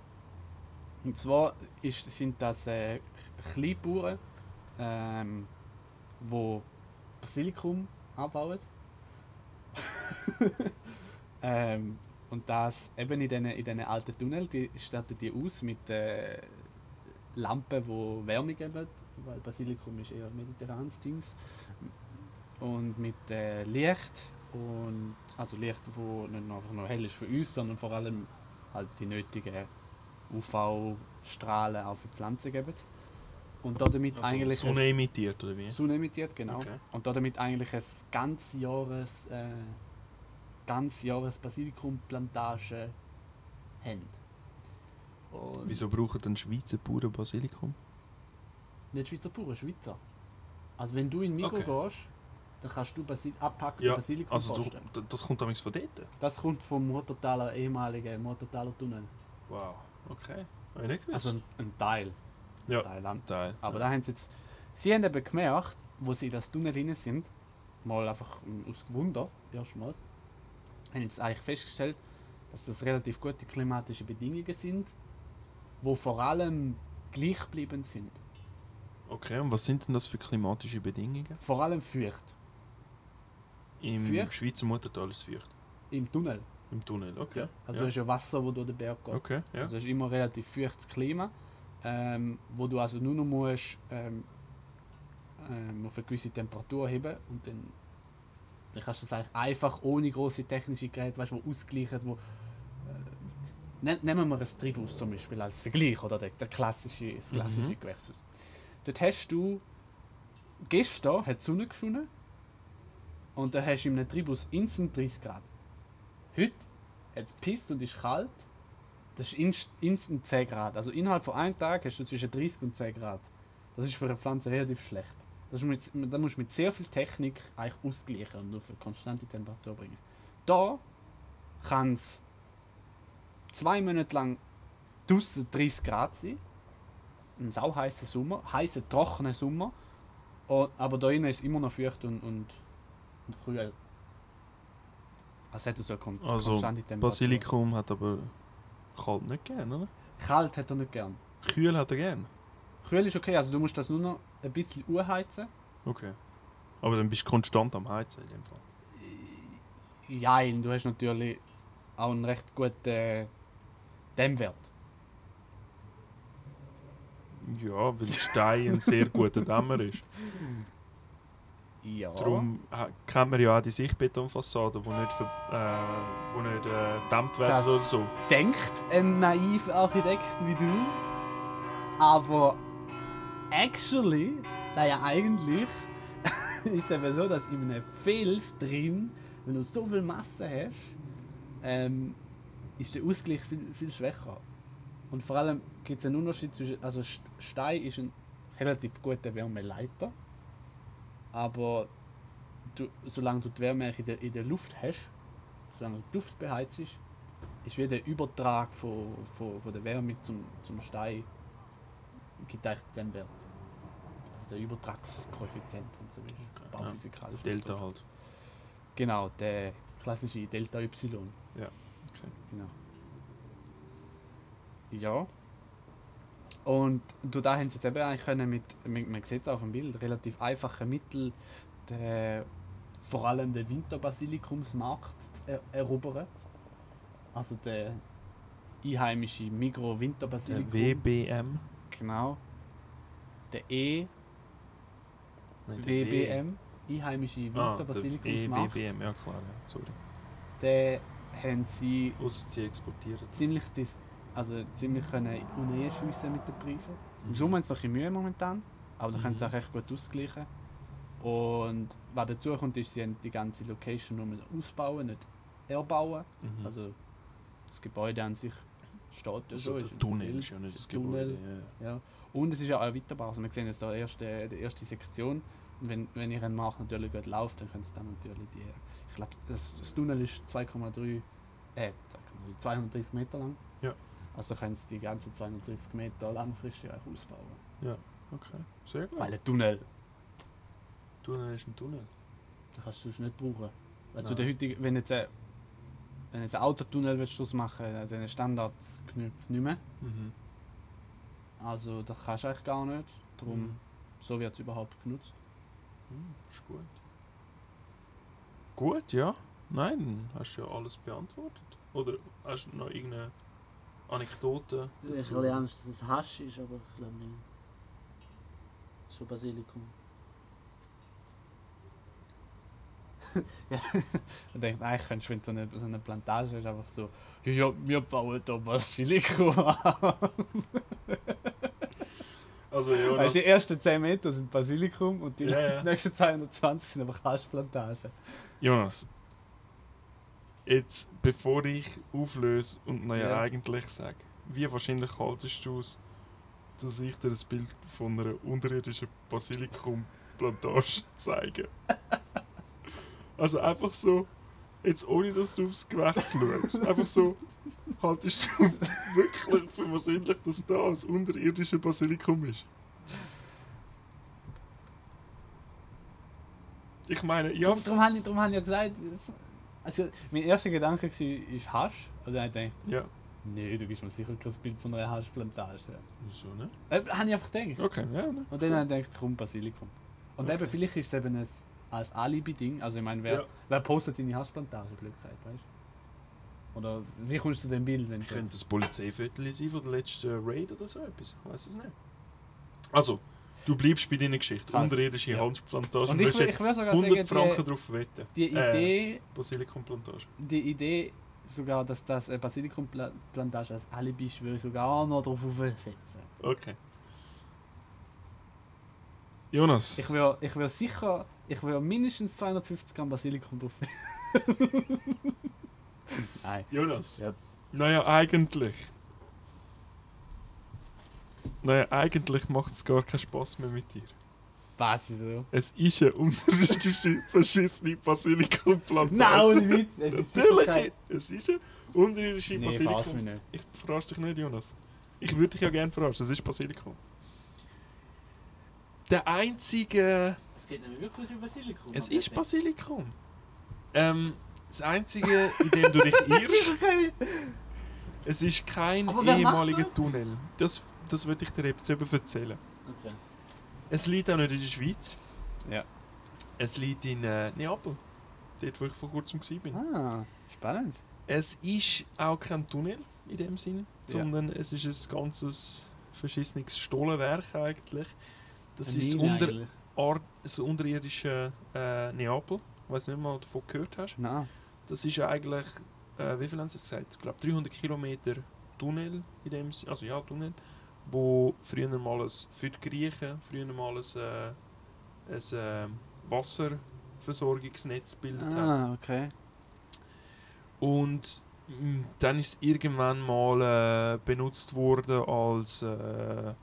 S1: Und zwar ist, sind das äh, Kleinbauern, ähm, wo Basilikum anbauen. ähm, und das eben in diesen in diesen alten Tunnel, die statten die aus mit äh, Lampen, die Wärme geben, weil Basilikum ist eher mediterranes Dings. Und mit äh, Licht und also Licht, wo nicht nur einfach nur hell ist für uns, sondern vor allem halt die nötigen UV-Strahlen auf die Pflanzen geben. Und damit
S2: Also
S1: eigentlich
S2: Sonne emittiert, oder wie?
S1: Sonne emittiert, genau.
S2: Okay.
S1: Und damit eigentlich ein ganz Jahres, äh, ganz Jahres Basilikumplantage haben. Und
S2: Wieso brauchen denn Schweizer Bauern Basilikum?
S1: Nicht Schweizer pure, Schweizer. Also wenn du in Mikro
S2: Okay.
S1: gehst, dann kannst du Basil abpackte
S2: Ja,
S1: Basilikum
S2: Also du, das kommt damals von dort?
S1: Das kommt vom Murtertaler ehemaligen Murtertaler Tunnel.
S2: Wow. Okay. Habe ich nicht gewusst.
S1: Also ein, ein Teil.
S2: Ja.
S1: Teil.
S2: Teil.
S1: Aber da haben sie jetzt. Sie haben eben gemerkt, wo sie in das Tunnel drin sind, mal einfach aus Wunder, erstmals, haben jetzt eigentlich festgestellt, dass das relativ gute klimatische Bedingungen sind, wo vor allem gleichbleibend sind.
S2: Okay, und was sind denn das für klimatische Bedingungen?
S1: Vor allem feucht.
S2: Im
S1: Feucht?
S2: Schweizer Muttertal ist feucht.
S1: Im Tunnel.
S2: Im Tunnel, okay.
S1: Also
S2: ja.
S1: es ist ja Wasser, wo durch den Berg geht.
S2: Okay, ja.
S1: Also ist immer relativ feuchtes Klima, ähm, wo du also nur noch musst, ähm, ähm, auf eine gewisse Temperatur heben und dann, dann kannst du das eigentlich einfach ohne große technische Geräte, weißt, wo ausgleichen, wo äh, nehmen wir ein Tribus zum Beispiel als Vergleich oder der, der klassische, das klassische
S2: Mhm.
S1: Gewächshaus. Dort hast du gestern hat die Sonne geschonen und dann hast du in einem Tribus instant 30 Grad. Heute hat es pisst und ist kalt. Das ist inst- instant 10 Grad. Also innerhalb von einem Tag hast du zwischen 30 und 10 Grad. Das ist für eine Pflanze relativ schlecht. Das musst, du mit- da musst du mit sehr viel Technik eigentlich ausgleichen und auf eine konstante Temperatur bringen. Da kann es zwei Monate lang draussen 30 Grad sein. Ein sauheißer Sommer, heißer, trockener Sommer. Und, aber da innen ist immer noch feucht und, und, und kühl. Also hat er so eine kon
S2: Also,
S1: konstante Temperatur.
S2: Basilikum hat aber kalt nicht gern, oder?
S1: Kalt hat er nicht gern.
S2: Kühl hat er gern.
S1: Kühl ist okay, also du musst das nur noch ein bisschen urheizen.
S2: Okay. Aber dann bist du konstant am Heizen in dem Fall.
S1: Jein, du hast natürlich auch einen recht guten äh, Dämmwert.
S2: Ja, weil Stein ein sehr guter Dämmer ist.
S1: Ja.
S2: Darum ha- kennt man ja auch die Sichtbetonfassaden, die nicht, ver- äh, wo nicht äh, gedämmt werden
S1: Das-
S2: oder so.
S1: denkt ein naiver Architekt wie du. Aber actually, naja, eigentlich ist es eben so, dass in einem Fels drin, wenn du so viel Masse hast, ähm, ist der Ausgleich viel, viel schwächer. Und vor allem gibt es einen Unterschied zwischen. Also St- Stein ist ein relativ guter Wärmeleiter. Aber du, solange du die Wärme in der, in der Luft hast, solange die Luft beheizt ist, ist wie der Übertrag von, von, von der Wärme zum, zum Stein gibt eigentlich den Wert. Der Übertragskoeffizient und so weiter. Bauphysikalisch.
S2: Delta
S1: ausgedrückt.
S2: halt.
S1: Genau, der klassische Delta Y.
S2: Ja, okay.
S1: Genau. Ja. Und du da haben sie jetzt eben eigentlich können mit, man, man sieht es auf dem Bild, relativ einfachen Mitteln den vor allem den Winterbasilikumsmarkt zu er erobern. Also der einheimische Migro
S2: Der. WBM.
S1: Genau. Der E
S2: Nein.
S1: WBM, einheimische
S2: Ah,
S1: Winterbasilikumsmarkt.
S2: EWBM, ja klar, ja, sorry.
S1: Den haben sie
S2: sie exportieren.
S1: ziemlich, dis also ziemlich können schiessen mit den Preisen. Im
S2: Mhm.
S1: Sommer haben sie noch ein Mühe momentan, aber da können sie
S2: Mhm.
S1: auch recht gut ausgleichen. Und was dazu kommt, ist, sie haben die ganze Location nur ausbauen, nicht erbauen.
S2: Mhm.
S1: Also das Gebäude an sich steht ja
S2: also
S1: so.
S2: der Tunnel ist ja nicht das
S1: Tunnel.
S2: Gebäude. Ja.
S1: Ja. Und es ist ja auch erweiterbar. Also wir sehen jetzt da erste, die erste Sektion. Und wenn, wenn ihr einen Markt natürlich gut läuft, dann könnt ihr dann natürlich die. Ich glaube, das, das Tunnel ist 2,3. Äh, 2,3, 230 Meter lang.
S2: Ja.
S1: Also können sie die ganzen 230 Meter langfristig auch ausbauen.
S2: Okay, sehr gut.
S1: Weil ein Tunnel,
S2: Tunnel ist ein Tunnel.
S1: den kannst du sonst nicht brauchen.
S2: Nein.
S1: der heutigen, wenn jetzt ein, wenn jetzt ein Autotunnel willst, machen willst, den Standards genügt es nicht mehr.
S2: Mhm.
S1: Also das kannst du eigentlich gar nicht. Darum,
S2: Mhm.
S1: so wird es überhaupt genutzt.
S2: Hm, ist gut. Gut, ja. Nein, hast du ja alles beantwortet. Oder hast du noch irgendeine Anekdote?
S3: Ich bisschen Angst, dass es Hasch ist, aber ich glaube nicht. So Basilikum.
S1: Ich denke, eigentlich könntest du, wenn du so eine, so eine Plantage hast, einfach so, ja, ja, wir bauen da Basilikum an.
S2: Also ja,
S1: Weißt, die ersten 10 Meter sind Basilikum und die
S2: Ja, ja.
S1: nächsten 220 sind einfach Haschplantagen.
S2: Jonas, jetzt bevor ich auflöse und noch ja.
S1: Ja.
S2: eigentlich sage, wie wahrscheinlich haltest du es, dass ich dir ein Bild von einer unterirdischen Basilikumplantage zeige? also einfach so, jetzt ohne dass du aufs Gewächs schaust, einfach so, haltest du wirklich für wahrscheinlich, dass da ein unterirdischer Basilikum ist? Ich meine, ja,
S1: Darum, darum, habe ich, darum habe ich ja gesagt, das- also mein erster Gedanke war, ist Hasch. Und dann habe ich gedacht,
S2: ja,
S1: nee, du gibst mir sicher kein Bild von einer Haschplantage.
S2: so, ne?
S1: Äh, habe ich einfach gedacht.
S2: Okay, ja, ne?
S1: Und dann habe ich gedacht, komm, Basilikum. Und
S2: Okay.
S1: eben, vielleicht ist es eben ein, als Alibi-Ding. Also ich meine, wer,
S2: Ja.
S1: wer postet seine Haschplantage, blöd gesagt, weißt? Oder wie kommst du zu dem Bild, wenn
S2: Ich könnte ein Polizeiviertel sein von der letzten Raid oder so etwas. Ich weiß es nicht. Also, du bleibst bei deiner Geschichte.
S1: Krass.
S2: Unterirdische
S1: Ja.
S2: Hanfplantage.
S1: Und ich, wür-
S2: jetzt
S1: ich würde sogar
S2: 100
S1: sagen,
S2: Franken drauf wetten.
S1: die, die
S2: Äh,
S1: Idee,
S2: Basilikumplantage.
S1: die Idee sogar, dass das Basilikumplantage als Alibi ist, würde ich sogar noch drauf aufsetzen.
S2: Okay. Jonas,
S1: Ich würde ich wür sicher, ich würde mindestens 250 Gramm Basilikum drauf Nein.
S2: Jonas.
S1: Ja.
S2: Naja, eigentlich. Naja, eigentlich macht es gar keinen Spaß mehr mit dir.
S1: Was, wieso?
S2: Es ist eine unterirdische, verschissene Basilikumplantage.
S1: Nein, ohne Witz. Es ist
S2: Natürlich!
S1: kein-
S2: Es ist eine unterirdische
S1: Nee,
S2: Basilikum. Ich verarsche dich nicht, Jonas. Ich würde dich ja gerne verarschen, das ist Basilikum. Der einzige.
S3: Es geht nämlich wirklich aus wie Basilikum.
S2: Es ist Basilikum. Ähm, das einzige, in dem du dich irrst, es ist kein ehemaliger
S3: so
S2: Tunnel. Das, das würde ich dir jetzt eben erzählen.
S3: Okay.
S2: Es liegt auch nicht in der Schweiz.
S1: Ja.
S2: Es liegt in äh, Neapel. Dort, wo ich vor kurzem war.
S1: Ah, spannend.
S2: Es ist auch kein Tunnel in dem Sinn,
S1: Ja.
S2: sondern es ist ein ganzes verschissenes Stollenwerk eigentlich. Das ist unter. Ar das unterirdische äh, Neapel. Ich weiß nicht mal davon gehört hast.
S1: Nein.
S2: Das ist eigentlich, äh, wie viel haben sie es gesagt? Ich glaube 300 Kilometer Tunnel in dem Sinn, also ja Tunnel, wo früher mal ein, für die Griechen früher mal ein, äh, ein äh, Wasserversorgungsnetz gebildet hat.
S1: Ah, okay.
S2: Und mm, dann ist es irgendwann mal äh, benutzt worden als, äh,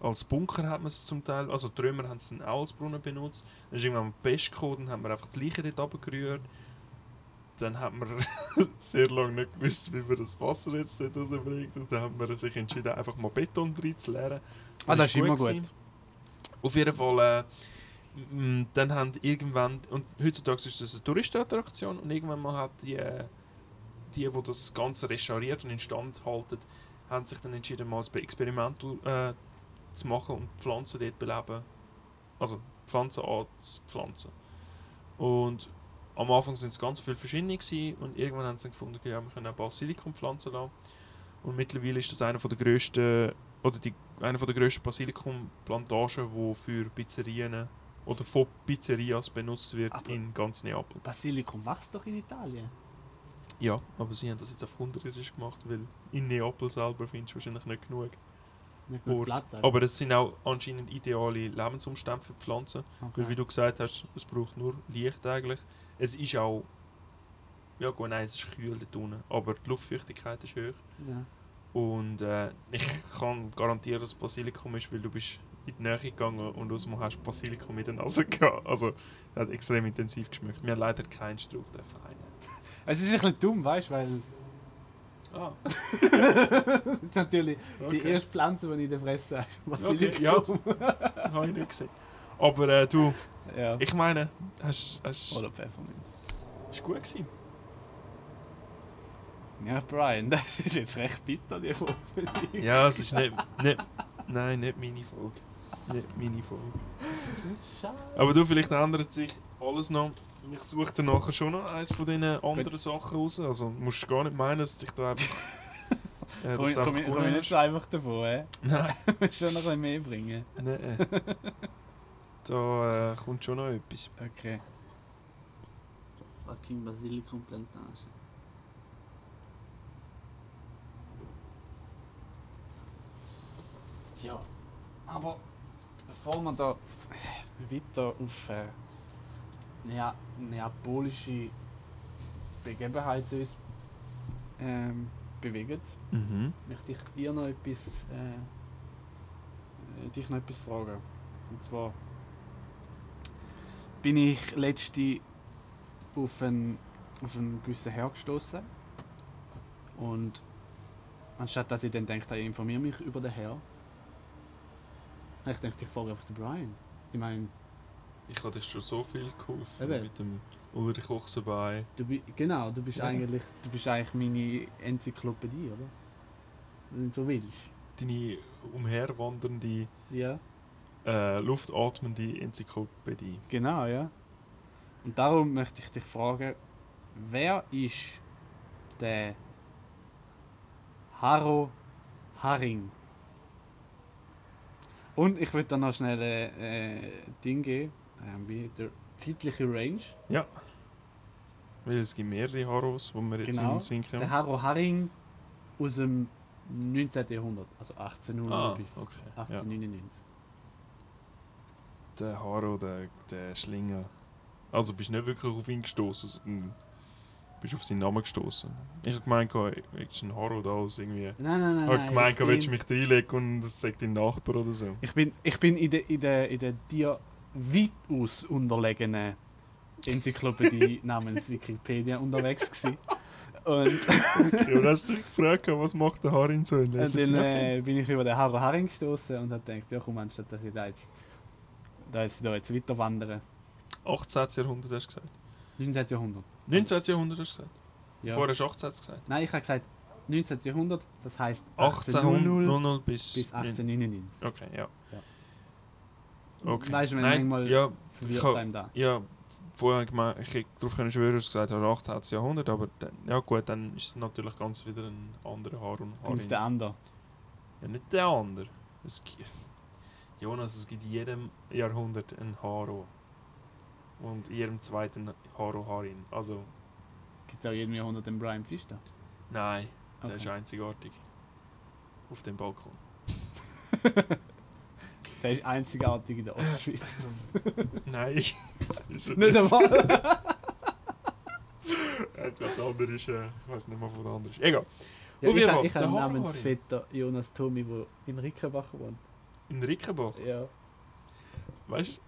S2: als Bunker, hat man es zum Teil. Also die Römer haben es auch als Brunnen benutzt. Dann ist irgendwann Pest gekommen, dann haben wir einfach die Leichen dort runtergerührt. Dann hat man sehr lange nicht gewusst, wie man das Wasser jetzt dort rausbringt. Und dann hat man sich entschieden, einfach mal Beton reinzuleeren.
S1: Ah, das ist immer
S2: gewesen.
S1: gut.
S2: Auf jeden Fall, äh, dann haben irgendwann, und heutzutage ist das eine Touristenattraktion, und irgendwann mal hat die, äh, die, die das Ganze restauriert und instand halten, haben sich dann entschieden, mal ein Experiment äh, zu machen und Pflanzen dort beleben. Also Pflanzen anzupflanzen. Und am Anfang sind es ganz viele verschiedene gewesen, und irgendwann haben sie dann gefunden, ja, wir können auch Basilikum pflanzen lassen. Und mittlerweile ist das einer von der grössten, oder die, einer von der grössten Basilikumplantagen, die für Pizzerien oder von Pizzerias benutzt wird
S1: Aber-
S2: in ganz Neapel.
S1: Basilikum wächst doch in Italien.
S2: Ja, aber sie haben das jetzt auf unterirdisch gemacht, weil in Neapel selber findest du wahrscheinlich nicht genug.
S1: Nicht
S2: Ort.
S1: Platz. also.
S2: Aber es sind auch anscheinend ideale Lebensumstände für die Pflanzen.
S1: Okay.
S2: Weil wie du gesagt hast, es braucht nur Licht eigentlich. Es ist auch... Ja gut, nein, es ist kühl dort unten, aber die Luftfeuchtigkeit ist hoch.
S1: Ja.
S2: Und äh, ich kann garantieren, dass es Basilikum ist, weil du bist in die Nähe gegangen und aus dem hast Basilikum in der Nase gehabt. Also, es hat extrem intensiv geschmeckt. Wir haben leider keinen Strauch dürfen.
S1: Es ist ein bisschen dumm, weißt du, weil
S2: Ah,
S1: das ist natürlich die erste Pflanze, die ich in der Fresse habe.
S2: Okay, ja. Habe ich nicht gesehen. Aber äh, du,
S1: ja.
S2: ich meine, hast, hast,
S1: Oder Pfefferminz.
S2: ist gut gewesen.
S1: Ja, Brian, das ist jetzt recht bitter, die Folge.
S2: Ja, es ist nicht, nicht... Nein, nicht meine Folge. Nicht meine Folge.
S1: Schade.
S2: Aber du, vielleicht ändert sich alles noch. Ich suche dann nachher schon noch eins von diesen anderen Sachen raus. Also musst du gar nicht meinen, dass ich da einfach... äh,
S1: Komm, komm, ich- komm ich nicht so einfach davon, hä?
S2: Nein,
S1: Du musst schon noch ein bisschen mehr bringen.
S2: nein. Da äh, kommt schon noch etwas.
S1: Okay.
S3: Fucking Basilikumplantage.
S1: Ja, aber bevor wir da weiter auf äh, Nea neapolische Begebenheiten uns ähm, bewegen,
S2: Mhm.
S1: möchte ich dir noch etwas, äh, äh, dich noch etwas fragen. Und zwar bin ich letzte auf einen, auf einen gewissen Herr gestoßen und anstatt dass ich dann denke, ich informiere mich über den Herr, ich gedacht, ich frage einfach den Brian. Ich meine,
S2: Ich habe dir schon so viel geholfen
S1: Eben.
S2: mit dem Ulrich Ochsenbein.
S1: du bi genau, du bist
S2: Ja.
S1: eigentlich, du bist eigentlich meine Enzyklopädie, oder? Wenn du so willst.
S2: Deine umherwandernde,
S1: Ja.
S2: äh, luftatmende Enzyklopädie.
S1: Genau, ja. Und darum möchte ich dich fragen, wer ist der Haro Haring? Und ich würde dann noch schnell ein äh, Ding geben, ähm, wie der zeitliche Range.
S2: Ja. Weil es gibt mehrere Haros, die wir jetzt
S1: Genau.
S2: im Sinn
S1: Der
S2: haben.
S1: Haro Haring aus dem 19. Jahrhundert, also 1800
S2: Ah,
S1: bis
S2: okay. Ja.
S1: 1899.
S2: Der Haro, der, der Schlinger. Also bist nicht wirklich auf ihn gestoßen, sondern bist auf seinen Namen gestoßen. Ich habe gemeint, es ist ein Haro da aus irgendwie.
S1: Nein, nein, nein.
S2: Ich habe gemeint,
S1: ich
S2: willst du
S1: bin-
S2: mich da einlegen und das sagt dein Nachbar oder so.
S1: Ich bin, ich bin in der, in der, in der dir weitaus unterlegenen Enzyklopädie namens Wikipedia unterwegs gewesen. Und,
S2: Okay, und hast du dich gefragt, was macht der Harin so? Und
S1: und
S2: hast du
S1: dann äh, bin ich über den Haro Haring gestoßen und habe gedacht, ja komm, anstatt dass ich da jetzt, da jetzt, da jetzt weiter wandere.
S2: 18. Jahrhundert hast du gesagt.
S1: 19. Jahrhundert.
S2: 19. Jahrhundert hast du gesagt.
S1: Ja.
S2: Vorher hast du 18 gesagt.
S1: Nein, ich habe gesagt 19. Jahrhundert, das heisst
S2: 1800
S1: 1800
S2: bis,
S1: bis 1899.
S2: Okay, ja. Okay.
S1: Weißt du, wenn
S2: Nein,
S1: manchmal
S2: ja,
S1: verwirrt
S2: ich hab-
S1: einem da.
S2: ja, vorher ich hätte darauf können schwören, dass gesagt hast, 18. Jahrhundert, aber dann, ja gut, dann ist es natürlich ganz wieder ein anderer Haar und
S1: Dann ist der andere.
S2: Ja, nicht der andere. Es gibt, Jonas, es gibt in jedem Jahrhundert einen Haro. Und in jedem zweiten Haro Harin. Also,
S1: Gibt es auch jedem Jahrhundert den Brian Pfister?
S2: nein, der
S1: Okay.
S2: ist einzigartig. Auf dem Balkon.
S1: Der ist einzigartig in der Ostschweiz.
S2: Nein, ist er
S1: Nicht
S2: nicht.
S1: einmal.
S2: Ich glaube, der andere ist, äh, ich weiß nicht mal, wo der andere ist. Egal.
S1: Ja,
S2: Auf
S1: ich
S2: jeden Fall,
S1: ich habe
S2: Haroharin.
S1: Namensvetter Jonas Tomi, der in Rickenbach wohnt.
S2: In Rickenbach.
S1: Ja.
S2: Weißt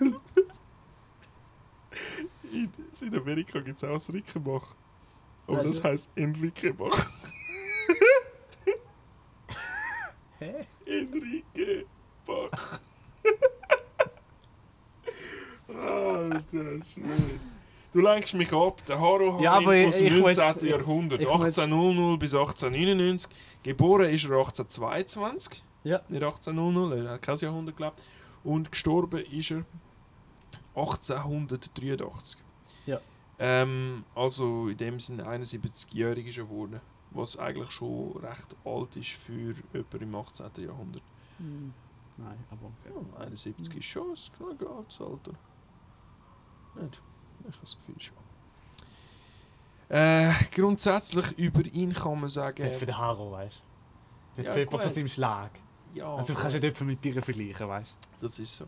S2: du? in Südamerika gibt es auch das Rickenbach. Aber
S1: Weißt
S2: das
S1: du?
S2: heisst in Rickenbach.
S1: Hä?
S2: Enrique-Bach. Alter Schwede. Du lenkst mich ab. Der Haro
S1: Ja, aber ich-
S2: aus dem
S1: ich
S2: 19.
S1: muss-
S2: Jahrhundert.
S1: ich muss-
S2: 1800 bis 1899. Geboren ist er 1822.
S1: Ja.
S2: Nicht 1800, er hat kein Jahrhundert gelebt. Und gestorben ist er 1883. Ähm, also in dem Sinne 71-jährig ist er geworden. Was eigentlich schon recht alt ist für jemanden im 18. Jahrhundert.
S1: Hm. Nein, aber okay.
S2: Ja, 71 ist schon ein genug altes Alter. Nicht? Ich habe das Gefühl schon. Äh, grundsätzlich über ihn kann man sagen.
S1: Nicht für den Haro, weißt du? Nicht
S2: Ja,
S1: für jemanden von seinem Schlag.
S2: Ja,
S1: Also du kannst
S2: voll.
S1: nicht jemanden mit Bier vergleichen, weißt
S2: das ist so.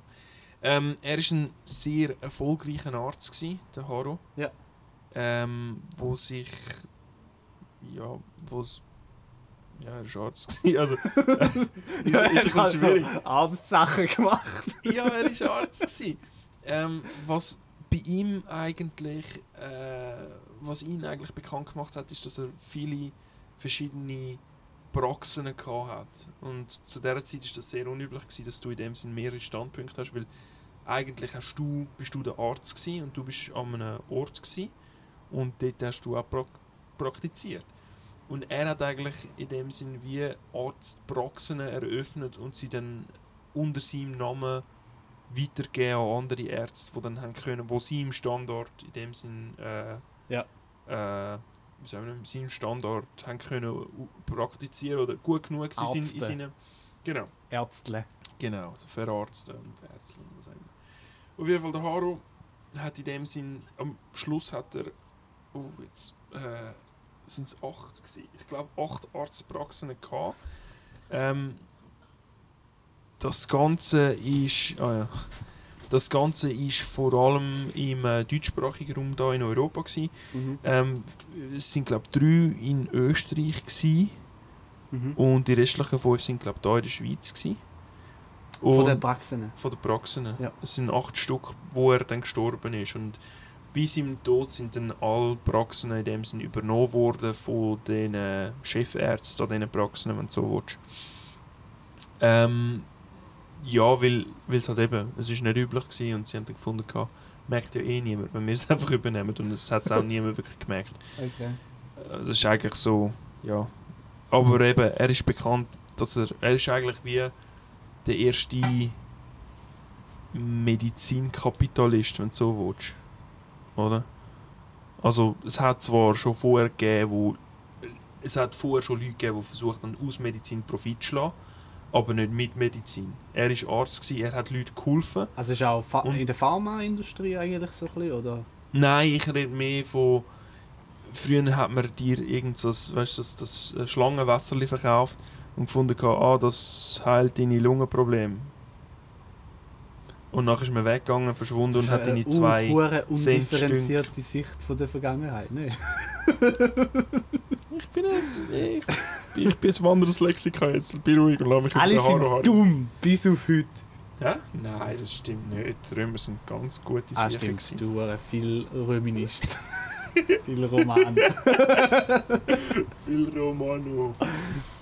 S2: Ähm, er war ein sehr erfolgreicher Arzt, gewesen, der Haro.
S1: Ja.
S2: Ähm, wo sich. Ja, wo's. Ja, er war Arzt. Also,
S1: du?
S2: ist, ist ein bisschen schwierig.
S1: Arztsachen gemacht.
S2: ja, er war Arzt. Gewesen. Ähm, was bei ihm eigentlich, äh, was ihn eigentlich bekannt gemacht hat, ist, dass er viele verschiedene Praxen gehabt hat. Und zu dieser Zeit ist das sehr unüblich gewesen, dass du in dem Sinn mehrere Standpunkte hast, weil eigentlich hast du, bist du der Arzt gewesen und du bist an einem Ort gewesen und dort hast du auch praktiziert. Und er hat eigentlich in dem Sinn wie Arztpraxen eröffnet und sie dann unter seinem Namen weitergeben an andere Ärzte, die dann haben können, wo sie im Standort in dem Sinn äh,
S1: Ja.
S2: äh, wie sagen wir, in seinem Standort haben können praktizieren oder gut genug gewesen sind in seinen genau
S1: Ärztle.
S2: genau also für Ärzte und Ärzte was auch immer. Auf jeden Fall der Haro hat in dem Sinn am Schluss hat er oh jetzt äh, sind es acht gewesen. ich glaube acht Arztpraxen gehabt. Ähm, das Ganze ist ah ja, das Ganze ist vor allem im äh, deutschsprachigen Raum da in Europa gewesen.
S1: Mhm.
S2: Ähm, es sind glaube drei in Österreich gewesen,
S1: Mhm.
S2: und die restlichen fünf sind glaube da in der Schweiz gewesen.
S1: Von
S2: Und
S1: den Praxen.
S2: von den Praxen.
S1: Ja.
S2: Es sind acht Stück, wo er dann gestorben ist und bis ihm Tod sind dann alle Praxen in dem Sinn übernommen worden von den äh, Chefärzten an diesen Praxen, wenn du so willst. Ähm, ja, weil weil es halt eben, es ist nicht üblich gewesen und sie haben dann gefunden, gehabt, merkt ja eh niemand, wenn wir es einfach übernehmen und es hat es auch niemand wirklich gemerkt.
S1: Okay.
S2: Äh, Das ist eigentlich so, ja. Aber eben, er ist bekannt, dass er, er ist eigentlich wie der erste Medizinkapitalist, wenn du so willst. Oder? Also, es hat zwar schon vorher gegeben, wo, es hat vorher schon Leute gegeben, die versucht haben, aus Medizin Profit zu schlagen, aber nicht mit Medizin. Er war Arzt, gewesen, er hat Leuten geholfen.
S1: Also ist auch Fa in der Pharmaindustrie eigentlich so ein bisschen, oder?
S2: Nein, ich rede mehr von. Früher hat man dir irgend so, weißt, das, das Schlangenwasserli verkauft und gefunden, ah, das heilt deine Lungenprobleme. Und nachher ist man weggegangen, verschwunden und hat deine zwei.
S1: Eine
S2: Cent
S1: undifferenzierte Sicht von der Vergangenheit, ne?
S2: Ich bin ein. Ich, ich bin ein wanderes Lexikon jetzt. Bin ruhig und lass mich
S1: Alle sind
S2: Haare
S1: dumm, bis auf heute.
S2: Ja? Nein, das stimmt nicht. Die Römer sind ganz gute
S1: Ah,
S2: Sicher
S1: stimmt,
S2: gewesen.
S1: du äh, viel Röminist. viel Roman.
S2: Viel Romano.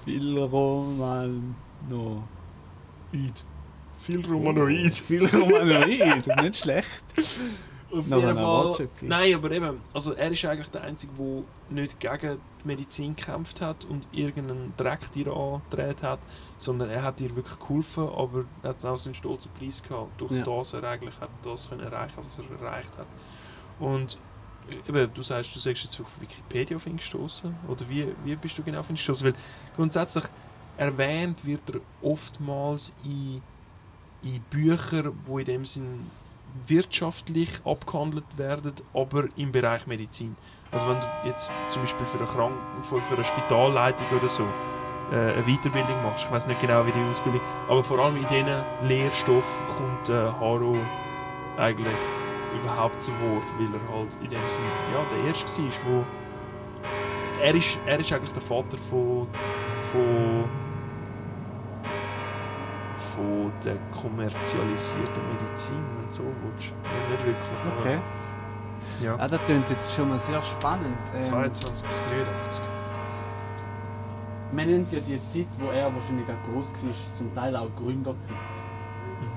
S1: viel Roman. No.
S2: Viel Romanoid.
S1: Viel Romanoid, nicht schlecht.
S2: Auf
S1: Noch
S2: jeden Fall. Nein, aber eben, also er ist eigentlich der Einzige, der nicht gegen die Medizin gekämpft hat und irgendeinen Dreck dir angedreht hat, sondern er hat dir wirklich geholfen, aber er hat auch seinen stolzen Preis gehabt. Durch
S1: Ja.
S2: das er eigentlich hat das können erreichen, was er erreicht hat. Und eben, du sagst, du sagst jetzt auf Wikipedia auf ihn gestoßen oder wie, wie bist du genau auf ihn gestoßen? Weil grundsätzlich erwähnt wird er oftmals in, in Büchern, wo in dem Sinn wirtschaftlich abgehandelt werden, aber im Bereich Medizin. Also wenn du jetzt zum Beispiel für eine, Krank für, für eine Spitalleitung oder so äh, eine Weiterbildung machst, ich weiß nicht genau wie die Ausbildung, aber vor allem in diesen Lehrstoff kommt äh, Haro eigentlich überhaupt zu Wort, weil er halt in dem Sinn ja, der Erste war, wo er ist, er ist eigentlich der Vater von, von von der kommerzialisierten Medizin, wenn so willst. Nicht wirklich,
S1: Okay.
S2: ja.
S1: Ah, das klingt jetzt schon mal sehr spannend. Ähm,
S2: 22 bis 83.
S1: man nennt ja die Zeit, wo er wahrscheinlich auch groß war, zum Teil auch Gründerzeit.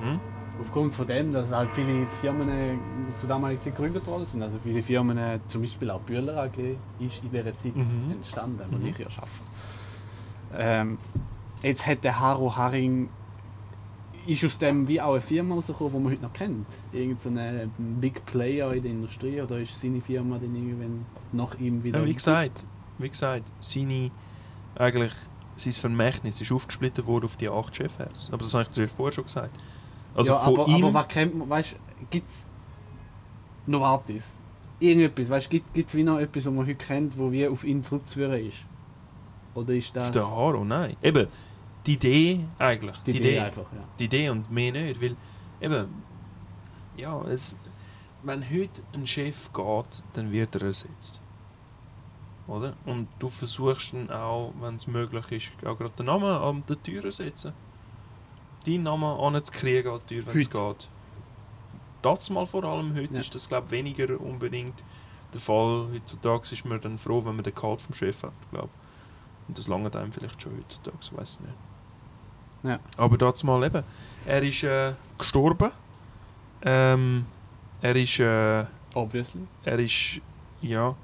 S2: Mhm.
S1: Aufgrund von dem, dass halt viele Firmen äh, zur damaligen Zeit gegründet worden sind. Also viele Firmen, äh, zum Beispiel auch Bühler AG, ist in dieser Zeit
S2: Mhm.
S1: entstanden, wo
S2: Mhm.
S1: ich ja arbeite. Ähm, jetzt hat der Haro Haring ist aus dem wie auch eine Firma rausgekommen, die man heute noch kennt? Irgend so ein Big Player in der Industrie oder ist seine Firma dann irgendwann nach ihm wieder...
S2: Ja, wie gesagt, wie gesagt, seine, eigentlich, sein Vermächtnis ist aufgesplittet worden auf die acht Chefherrs. Aber das habe ich dir vorher schon gesagt. Also
S1: ja,
S2: von
S1: aber,
S2: ihm...
S1: aber was kennt man, weißt du, gibt es Novartis? Irgendetwas, weißt du, gibt es wie noch etwas, was man heute kennt, wo wie auf ihn zurückzuführen ist? Oder ist das
S2: Auf den Haro, nein. Eben, die Idee eigentlich.
S1: die Idee einfach, ja.
S2: die Idee und mehr nicht, weil eben, ja, es, wenn heute ein Chef geht, dann wird er ersetzt. Oder? Und du versuchst dann auch, wenn es möglich ist, auch gerade den Namen an der Tür zu setzen. Deinen Namen anzukriegen an die Tür, wenn es geht. Das mal vor allem, heute
S1: Ja.
S2: ist das glaube weniger unbedingt der Fall. Heutzutage ist man dann froh, wenn man den Kalt vom Chef hat, glaube Und das lange einem vielleicht schon heutzutage, weiß nicht.
S1: Ja.
S2: Aber das mal eben. Er ist äh, gestorben. Ähm, er ist, äh,
S1: Obviously.
S2: er ist, ja.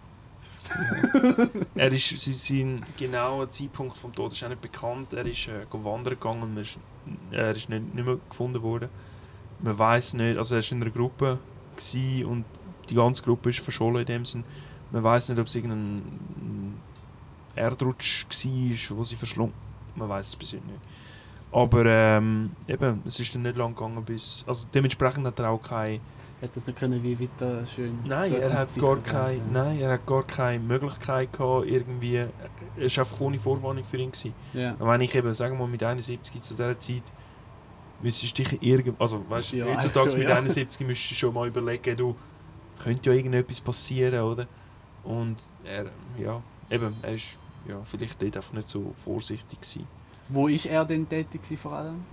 S2: er ist, sein, sein genauer Zeitpunkt vom Tod ist auch nicht bekannt. Er ist äh, wandern gegangen und er ist, er ist nicht, nicht mehr gefunden worden. Man weiß nicht, also er war in einer Gruppe und die ganze Gruppe ist verschollen in dem Sinn. Man weiß nicht, ob es irgendein Erdrutsch war, wo sie verschlungen. Man weiß es bis heute nicht. Aber ähm, eben, es ist dann nicht lang gegangen bis. Also dementsprechend hat er auch keine.
S1: Hätte das nicht können wie weiter schön...
S2: Nein, er hat gar keine. Nein, er hat gar keine Möglichkeit gehabt, irgendwie. Es war einfach ohne Vorwarnung für ihn. Gewesen.
S1: Ja.
S2: Wenn ich eben, sagen wir mal, mit 71 zu dieser Zeit, müsstest du dich irgend. Also, weißt du,
S1: Ja,
S2: heutzutage
S1: schon,
S2: mit
S1: ja.
S2: 71 müsstest du schon mal überlegen, du, könnte ja irgendetwas passieren, oder? Und er, ja, eben, er ist ja, vielleicht dort einfach nicht so vorsichtig gewesen.
S1: Wo ist er denn tätig vor allem?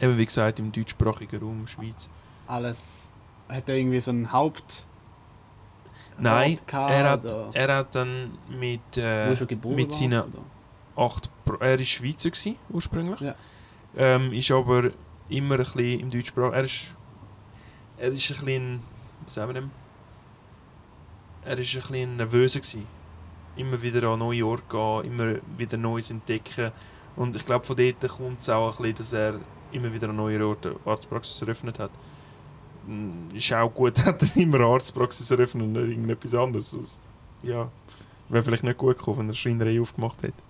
S2: Eben, wie gesagt, im deutschsprachigen Raum, Schweiz.
S1: Alles... Hat er irgendwie so einen Haupt...
S2: Nein,
S1: gehabt,
S2: er hat,
S1: oder
S2: er hat dann mit, äh,
S1: er
S2: mit
S1: war,
S2: seinen acht Pro er war Schweizer gewesen, ursprünglich.
S1: Ja.
S2: Ähm, ist aber immer ein bisschen im Deutschsprach. Er ist, er ist ein bisschen, was sagen wir dem? Er ist ein bisschen nervöser gewesen. Immer wieder an neue Orte gehen, immer wieder Neues entdecken. Und ich glaube, von dort kommt es auch ein bisschen, dass er immer wieder an neue Orte Arztpraxis eröffnet hat. Mm, Ist auch gut, hat er immer eine Arztpraxis eröffnet und nicht irgendetwas anderes. Das, ja, wäre vielleicht nicht gut gekommen, wenn er eine Schreinerei aufgemacht hätte.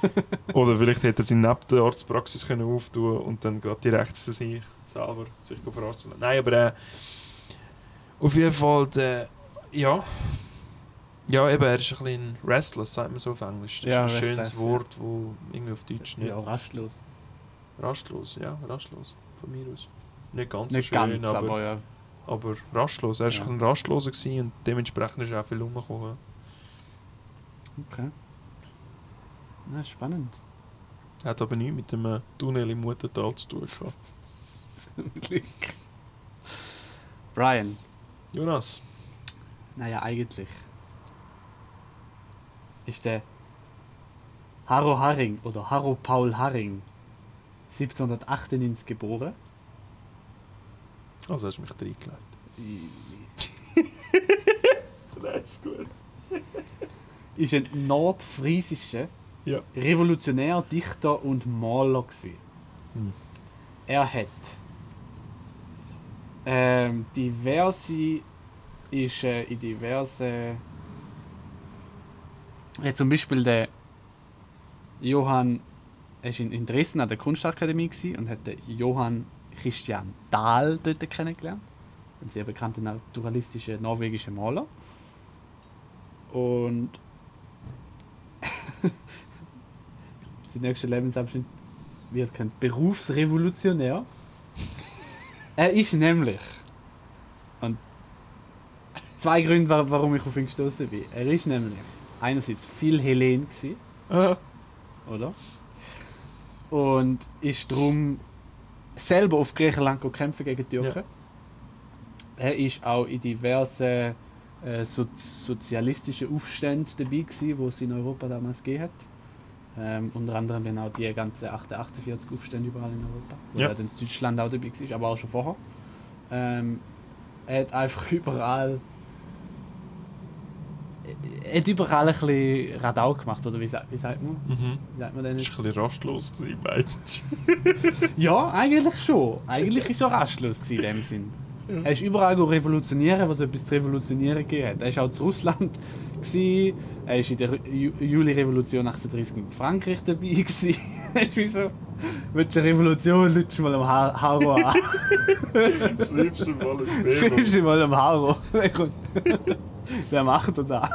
S2: Oder vielleicht hätte er sie neben der Arztpraxis können auftun und dann gerade direkt zu sich selber sich verarzten. Nein, aber äh, auf jeden Fall, der, ja. Ja, eben, er ist ein bisschen restless, sagt man so auf Englisch. Das
S1: Ja,
S2: ist ein
S1: restless,
S2: schönes
S1: ja.
S2: Wort, wo irgendwie auf Deutsch nicht.
S1: Ja, rastlos.
S2: Rastlos, ja, rastlos. Von mir aus. Nicht ganz
S1: Nicht
S2: so schön,
S1: ganz,
S2: aber,
S1: aber ja.
S2: aber rastlos. Er war
S1: Ja.
S2: ein bisschen rastloser gewesen und dementsprechend ist auch viel rumgekommen.
S1: Okay. Na, spannend.
S2: Hat aber nichts mit dem Tunnel im Muttertal zu tun gehabt.
S1: Glück. Brian.
S2: Jonas,
S1: Naja, eigentlich. Ist der Harro Haring oder Harro Paul Haring 1798 geboren.
S2: also hast du mich reingelegt. Nein, ist gut.
S1: Ist ein nordfriesischer
S2: Ja.
S1: Revolutionär, Dichter und Maler.
S2: Hm.
S1: Er hat ähm, diverse ist äh, in diverse hat zum Beispiel der Johann er ist in, Dresden an der Kunstakademie und hat den Johann Christian Dahl dort kennengelernt ein sehr bekannter naturalistischer norwegischer Maler und sein nächster Lebensabschnitt wird genannt Berufsrevolutionär. er ist nämlich. Und zwei Gründe, wa- warum ich auf ihn gestoßen bin. Er ist nämlich einerseits viel Hellen gewesen,
S2: Ah,
S1: oder? Und ist darum selber auf Griechenland kämpfen gegen die Türken. Er ist auch in diversen äh, so sozialistischen Aufständen dabei gewesen, wo es in Europa damals gegeben hat. Ähm, unter anderem auch die ganzen 48 Aufstände überall in Europa. Wo
S2: Ja.
S1: ja. dann in Deutschland auch dabei war, aber auch schon vorher. Ähm, er hat einfach überall er hat überall ein bisschen Radau gemacht, oder wie, sa- wie sagt man?
S2: Mhm.
S1: Wie sagt man denn?
S2: War ein bisschen rastlos, gewesen, meinst
S1: Ja, eigentlich schon. Eigentlich war er rastlos gewesen in dem Sinn. Er ist überall revolutionieren, was etwas zu revolutionieren gegeben hat. Er war auch zu Russland. Gewesen. Er war in der Ju Juli-Revolution 38 in Frankreich dabei. Gewesen. Er ist wie so, willst du eine Revolution, lutsch mal am Ha- Haro an.
S2: Schreibst du mal ein
S1: Schreibst du mal am Haro. Wer macht er da?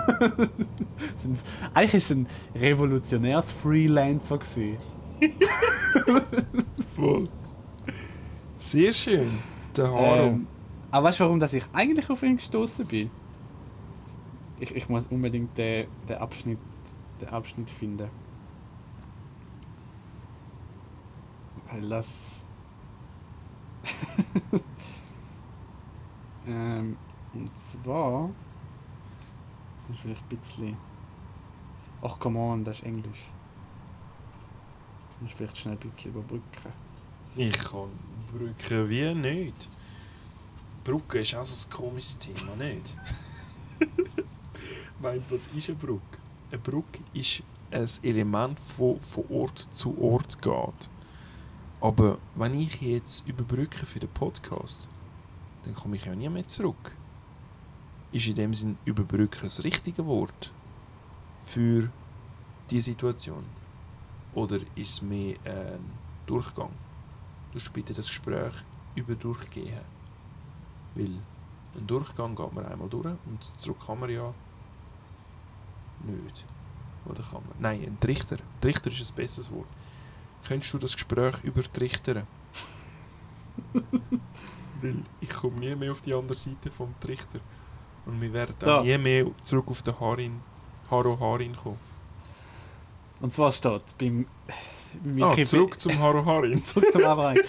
S1: Eigentlich war es ein revolutionäres Freelancer.
S2: Voll. Sehr schön. Der Haro.
S1: Ähm, aber weißt du, warum dass ich eigentlich auf ihn gestoßen bin? Ich, ich muss unbedingt den, den, Abschnitt, den Abschnitt finden. Weil das. ähm, und zwar. Das ist vielleicht ein bisschen. Ach, come on, das ist Englisch. Du musst vielleicht schnell ein bisschen überbrücken.
S2: Ich kann Brücke wie nicht. Brücke ist auch so ein komisches Thema, nicht? Meint, was ist eine Brücke? Eine Brücke ist ein Element, das von Ort zu Ort geht. Aber wenn ich jetzt überbrücke für den Podcast, dann komme ich ja nie mehr zurück. Ist in dem Sinn überbrücken das richtige Wort für die Situation? Oder ist es mehr ein Durchgang? Du musst bitte das Gespräch über durchgehen. Weil ein Durchgang geht man einmal durch und zurück kann man ja nicht. Oder kann man? Nein, ein Trichter. Trichter ist ein besseres Wort. Könntest du das Gespräch übertrichtern? Weil ich komme nie mehr auf die andere Seite vom Trichter. Und wir werden
S1: Da.
S2: auch nie mehr zurück auf den Harin, Haro Harin kommen.
S1: Und zwar steht beim.
S2: Ah, zurück zum Haro Harin.
S1: zurück zum Abraham.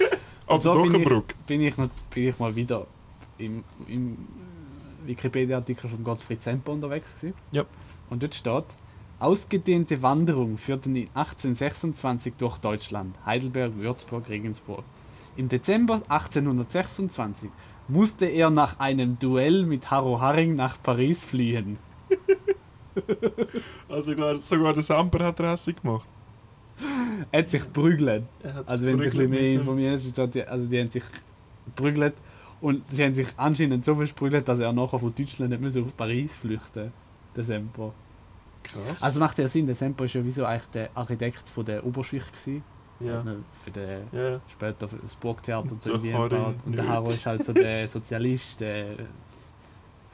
S2: Also
S1: da
S2: doch
S1: bin ich- bin ich, noch, bin ich mal wieder im, im Wikipedia-Artikel von Gottfried Semper unterwegs gewesen.
S2: Ja.
S1: Und dort steht, ausgedehnte Wanderung führten in 1826 durch Deutschland, Heidelberg, Würzburg, Regensburg. Im Dezember 1826 musste er nach einem Duell mit Harro Haring nach Paris fliehen.
S2: Also sogar, sogar der Samper hat Resse gemacht.
S1: Er hat sich prügelt. Also wenn du ein bisschen mehr die- also die haben sich prügelt und sie haben sich anscheinend so versprügelt, dass er nachher von Deutschland nicht mehr so auf Paris flüchten der Semper.
S2: Krass.
S1: Also macht ja Sinn, der Semper ist ja wieso eigentlich der Architekt von der Oberschicht gewesen.
S2: Ja.
S1: Also Für den,
S2: Ja.
S1: später für das Burgtheater und so
S2: Der
S1: irgendwie gebaut. Und der. Haro ist halt so der Sozialist, der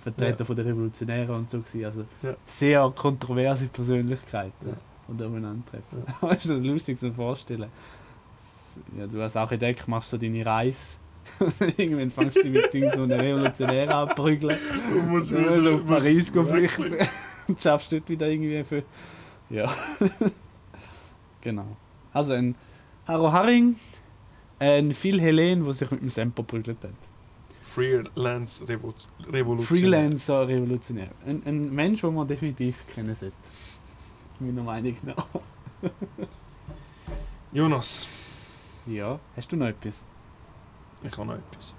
S1: Vertreter
S2: Ja.
S1: von der Revolutionären und so gewesen. Also
S2: Ja.
S1: sehr kontroverse Persönlichkeiten.
S2: Ja.
S1: Und aufeinandertreffen. ist das lustig zu vorstellen. Ja, du als Architekt machst so deine Reise. Irgendwann fängst du mit irgendeinem Revolutionären an zu prügeln.
S2: Du musst
S1: Dann willst du auf Paris flüchten. Und schaffst dort wieder irgendwie für. Ja. genau. Also ein Haro Haring, ein Phil Helen, der sich mit dem Semper prügelt hat.
S2: Freelance Revo Revolution.
S1: Freelancer Revolutionär. Ein, ein Mensch, den man definitiv kennen sollte. Meiner Meinung nach.
S2: Jonas,
S1: Ja. Hast du noch etwas?
S2: ich habe noch etwas.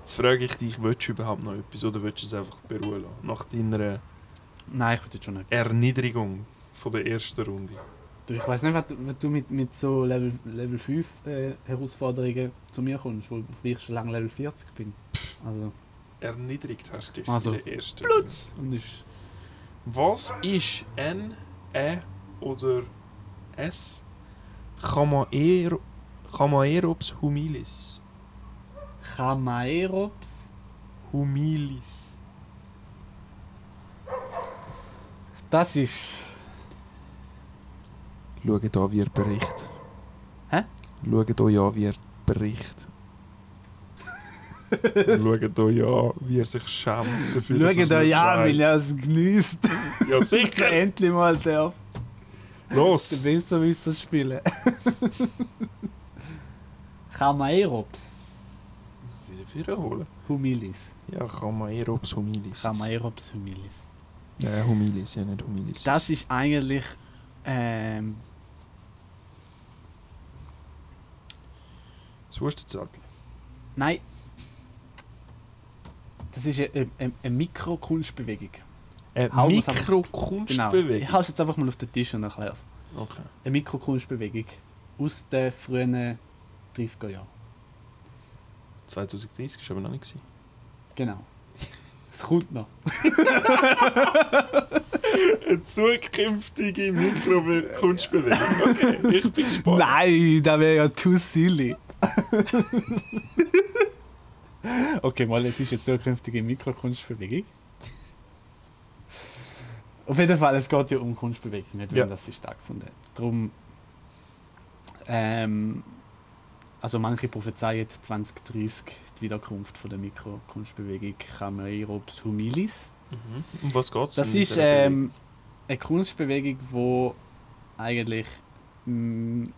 S2: Jetzt frage ich dich, willst du überhaupt noch etwas oder willst du es einfach beruhen lassen? Nach deiner
S1: Nein, ich würde schon.
S2: Erniedrigung von der ersten Runde.
S1: Du, ich weiß nicht, was du, mit, mit so Level, Level 5 äh, Herausforderungen zu mir kommst, wo ich schon lange Level 40 bin. Also,
S2: Erniedrigt hast du dich
S1: Also,
S2: in der ersten
S1: Blutz! Und ist.
S2: Was ist N, E oder S? Chamaero Chamaerops humilis.
S1: Chamaerops.
S2: Humilis.
S1: Das ist.
S2: Schaut an, wie er berichtet.
S1: Hä?
S2: Schaut euch an, wie er berichtet. Schaut euch an, wie er sich schämt dafür,
S1: Schaut euch an, weil er es genießt.
S2: Ja, sicher!
S1: Endlich mal darf. Der
S2: Los!
S1: besser müsste das spielen. Chamaerops.
S2: Muss ich dafür holen?
S1: Humilis.
S2: Ja, Chamaerops humilis.
S1: Chamaerops humilis.
S2: Ja, humilis, ja nicht humilis.
S1: Das ist eigentlich. Ähm,
S2: das Wurstenzettel.
S1: nein. Das ist eine, eine, eine Mikrokunstbewegung.
S2: Eine
S1: einfach- Genau.
S2: Mikrokunstbewegung.
S1: Ich hau es jetzt einfach mal auf den Tisch und erkläre es.
S2: Okay.
S1: Eine Mikrokunstbewegung aus den frühen 30er Jahren.
S2: 2030 ist aber noch nicht. gewesen.
S1: Genau. Es kommt noch.
S2: Eine zukünftige Mikrokunstbewegung. Okay, ich bin gespannt.
S1: Nein, das wäre ja too silly. okay, mal, es ist eine zukünftige Mikrokunstbewegung. Auf jeden Fall, es geht ja um Kunstbewegung, nicht
S2: Ja.
S1: wenn das sie stattgefunden hat. Darum, ähm, also manche prophezeien 2030 die Wiederkunft von der Mikrokunstbewegung Chameirops humilis.
S2: Mhm. Um was geht es?
S1: Das ist ähm, eine Kunstbewegung, wo eigentlich mh,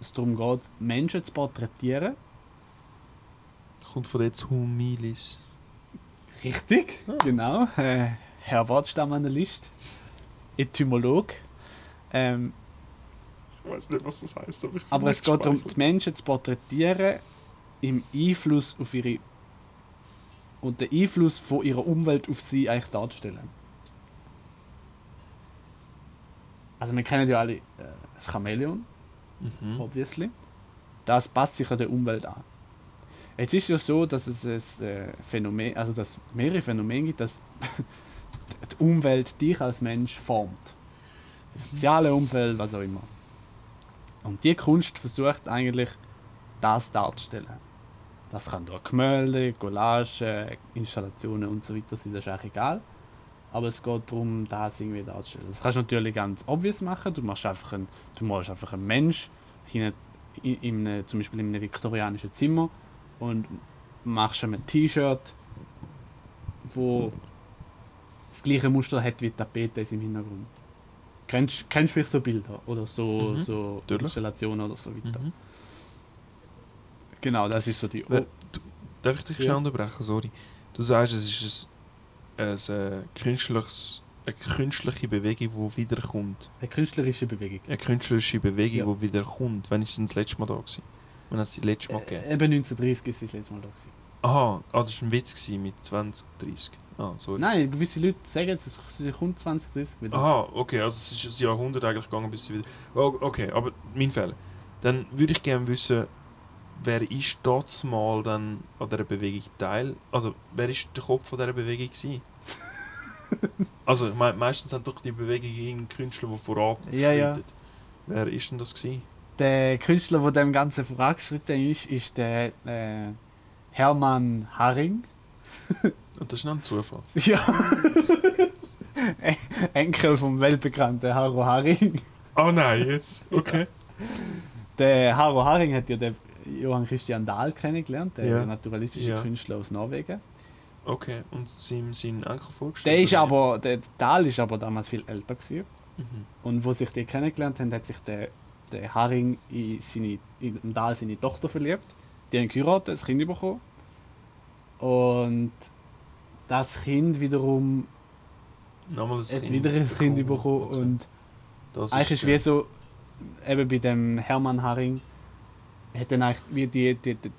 S1: es darum geht, Menschen zu porträtieren.
S2: Kommt von jetzt Humilis.
S1: Richtig,
S2: Ah.
S1: genau. Äh, Herr Wortstammanalyst, Etymolog. Ähm,
S2: Ich weiß nicht, was das heißt, aber ich
S1: aber es geht darum, die Menschen zu porträtieren im Einfluss auf ihre und den Einfluss von ihrer Umwelt auf sie eigentlich darzustellen. Also wir kennen ja alle äh, das Chamäleon.
S2: Mhm.
S1: obviously. Das passt sich an der Umwelt an. Jetzt ist ja so, dass es ein äh, Phänomen, also dass es mehrere Phänomene gibt, dass die Umwelt dich als Mensch formt. Das soziale Umfeld, was auch immer. Und die Kunst versucht eigentlich, das darzustellen. Das kann durch Gemälde, Collagen, Installationen und so weiter sein, das ist eigentlich egal. Aber es geht darum, das irgendwie darzustellen. Das kannst du natürlich ganz obvious machen. Du machst einfach einen, du malst einfach einen Mensch in, in, in einem, zum Beispiel in einem viktorianischen Zimmer und machst ihm ein T-Shirt, wo das gleiche Muster hat wie die Tapete ist im Hintergrund. Kennst, kennst du vielleicht so Bilder oder so,
S2: Mhm,
S1: so. Installationen oder so weiter?
S2: Mhm.
S1: Genau, das ist so die.
S2: Du, darf ich dich
S1: Ja.
S2: schnell unterbrechen? Sorry. Du sagst, es ist ein, ein, äh, künstliches, eine künstliche Bewegung, die wiederkommt.
S1: Eine künstlerische Bewegung.
S2: Eine künstlerische Bewegung,
S1: Ja.
S2: die wiederkommt. Wann ist denn das letzte Mal da gewesen? Wann hat sie das letzte Mal gegeben?
S1: Äh, eben 1930 ist das letzte Mal da. Gewesen.
S2: Aha, ah, das war ein Witz mit 20, 30. Ah, sorry.
S1: Nein, gewisse Leute sagen jetzt, es kommt 2030 wieder.
S2: Aha, okay, also es ist ein Jahrhundert eigentlich gegangen, bis sie wieder... Oh, okay, aber mein Fehler. Dann würde ich gerne wissen, wer ist dort mal dann an dieser Bewegung teil? Also, wer ist der Kopf von dieser Bewegung gewesen? also, ich meine, meistens sind doch die Bewegungen Künstler, die voran
S1: Ja, ja.
S2: Wer ist denn das gewesen?
S1: Der Künstler, der dem Ganzen vorangeschritten ist, ist der äh, Hermann Haring.
S2: Und das ist noch ein Zufall.
S1: Ja. Enkel vom weltbekannten Haro Haring.
S2: Oh nein, jetzt? Okay.
S1: Der Haro Haring hat ja den Johann Christian Dahl kennengelernt, der
S2: Ja.
S1: naturalistische
S2: Ja.
S1: Künstler aus Norwegen.
S2: Okay, und seinem seinen Enkel vorgestellt?
S1: Der ist aber, der Dahl ist aber damals viel älter gewesen.
S2: Mhm.
S1: Und wo sich die kennengelernt haben, hat sich der, der Haring in, seine, in Dahl seine Tochter verliebt. Die haben geheiratet, ein Kind bekommen. Und das Kind wiederum
S2: Nochmal
S1: hat wieder ein Kind bekommen.
S2: Okay.
S1: Und
S2: Das
S1: eigentlich ist
S2: der-
S1: wie so, eben bei dem Hermann Haring, hat dann eigentlich wie die, die, die,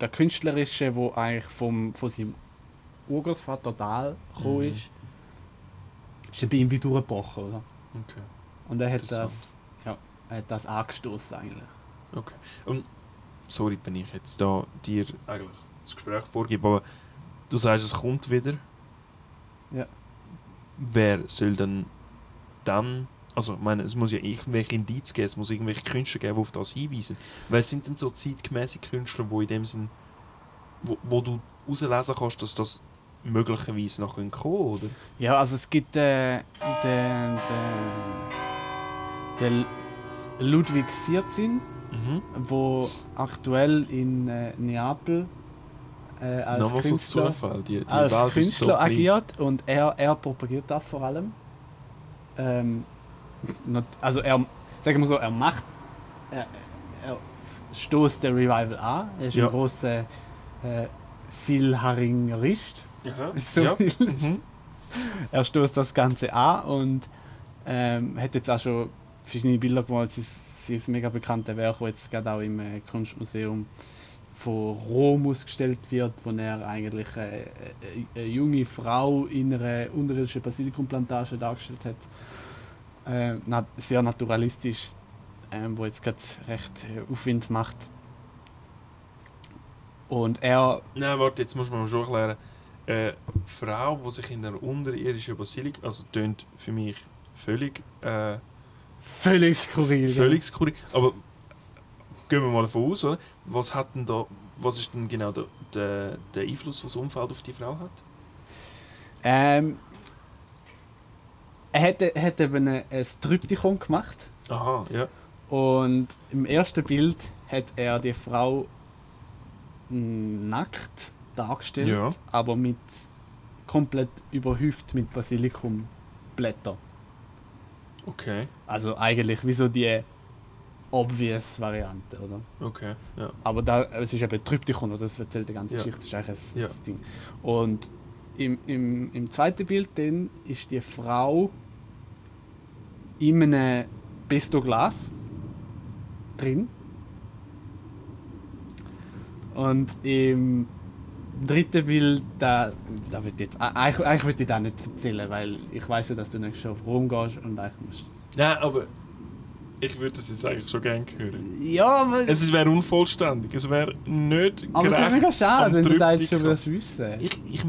S1: der, Künstlerische, wo eigentlich vom, von seinem Urgroßvater Dahl gekommen
S2: Mhm.
S1: ist, ist dann bei ihm wie durchgebrochen, oder?
S2: Okay.
S1: Und er hat das, ja, er hat das angestoßen eigentlich.
S2: Okay. Und sorry, wenn ich jetzt da dir eigentlich das Gespräch vorgebe, aber du sagst, es kommt wieder.
S1: Ja.
S2: Wer soll denn dann, also ich meine, es muss ja irgendwelche Indizien geben, es muss irgendwelche Künstler geben, die auf das hinweisen. Wer sind denn so zeitgemäße Künstler, die in dem Sinn, wo, wo du herauslesen kannst, dass das möglicherweise noch kommen oder?
S1: Ja, also es gibt äh, den, den, den Ludwig Sierzin,
S2: Mhm.
S1: wo aktuell in äh, Neapel äh, als
S2: Nochmal so
S1: Künstler,
S2: Zufall, die, die
S1: als
S2: Welt so
S1: Künstler
S2: klein.
S1: agiert und er, er propagiert das vor allem. Ähm, also er, sagen wir so, er macht, er, er stoßt der Revival an. Er ist
S2: Ja.
S1: ein großer äh, Philharringerist.
S2: Aha.
S1: So
S2: ja. Mhm.
S1: Er stoßt das Ganze an und ähm, hat jetzt auch schon verschiedene Bilder gemalt. Sie ist, ist mega bekannte Werk, das jetzt gerade auch im äh, Kunstmuseum von Rom ausgestellt wird, wo er eigentlich äh, äh, eine junge Frau in einer unterirdischen Basilikumplantage dargestellt hat. Äh, sehr naturalistisch, ähm, wo jetzt gerade recht äh, Aufwind macht. Und er
S2: Nein, warte, jetzt muss man mal schon erklären. Eine Frau, die sich in einer unterirdischen Basilik, also tönt für mich völlig, äh,
S1: völlig skurril.
S2: völlig skurril. Aber gehen wir mal davon aus, oder? Was hat denn da, was ist denn genau der, der, der Einfluss, was das Umfeld auf die Frau hat?
S1: Ähm, er hat, er hat eben ein, ein Tryptychon gemacht.
S2: Aha, ja.
S1: Und im ersten Bild hat er die Frau nackt dargestellt,
S2: Ja.
S1: aber mit komplett überhüft mit Basilikumblätter.
S2: Okay,
S1: Also eigentlich wie so die obvious Variante, oder?
S2: okay, ja.
S1: Aber da, es ist eben Tryptychon, oder? Das erzählt die ganze
S2: Ja.
S1: Geschichte, das ist eigentlich ein,
S2: Ja.
S1: Ding. Und im, im, im zweiten Bild dann ist die Frau in einem Pesto-Glas drin. Und im dritten Bild, da, da wird jetzt, eigentlich, eigentlich will ich das nicht erzählen, weil ich weiß ja, dass du nicht schon auf Rom gehst und eigentlich musst.
S2: Nein, aber ich würde das jetzt eigentlich schon gerne hören.
S1: Ja, aber,
S2: Es wäre unvollständig, es wäre nicht
S1: aber es ist
S2: gerecht
S1: mega schade, wenn du das jetzt schon wissen.
S2: Ich, ich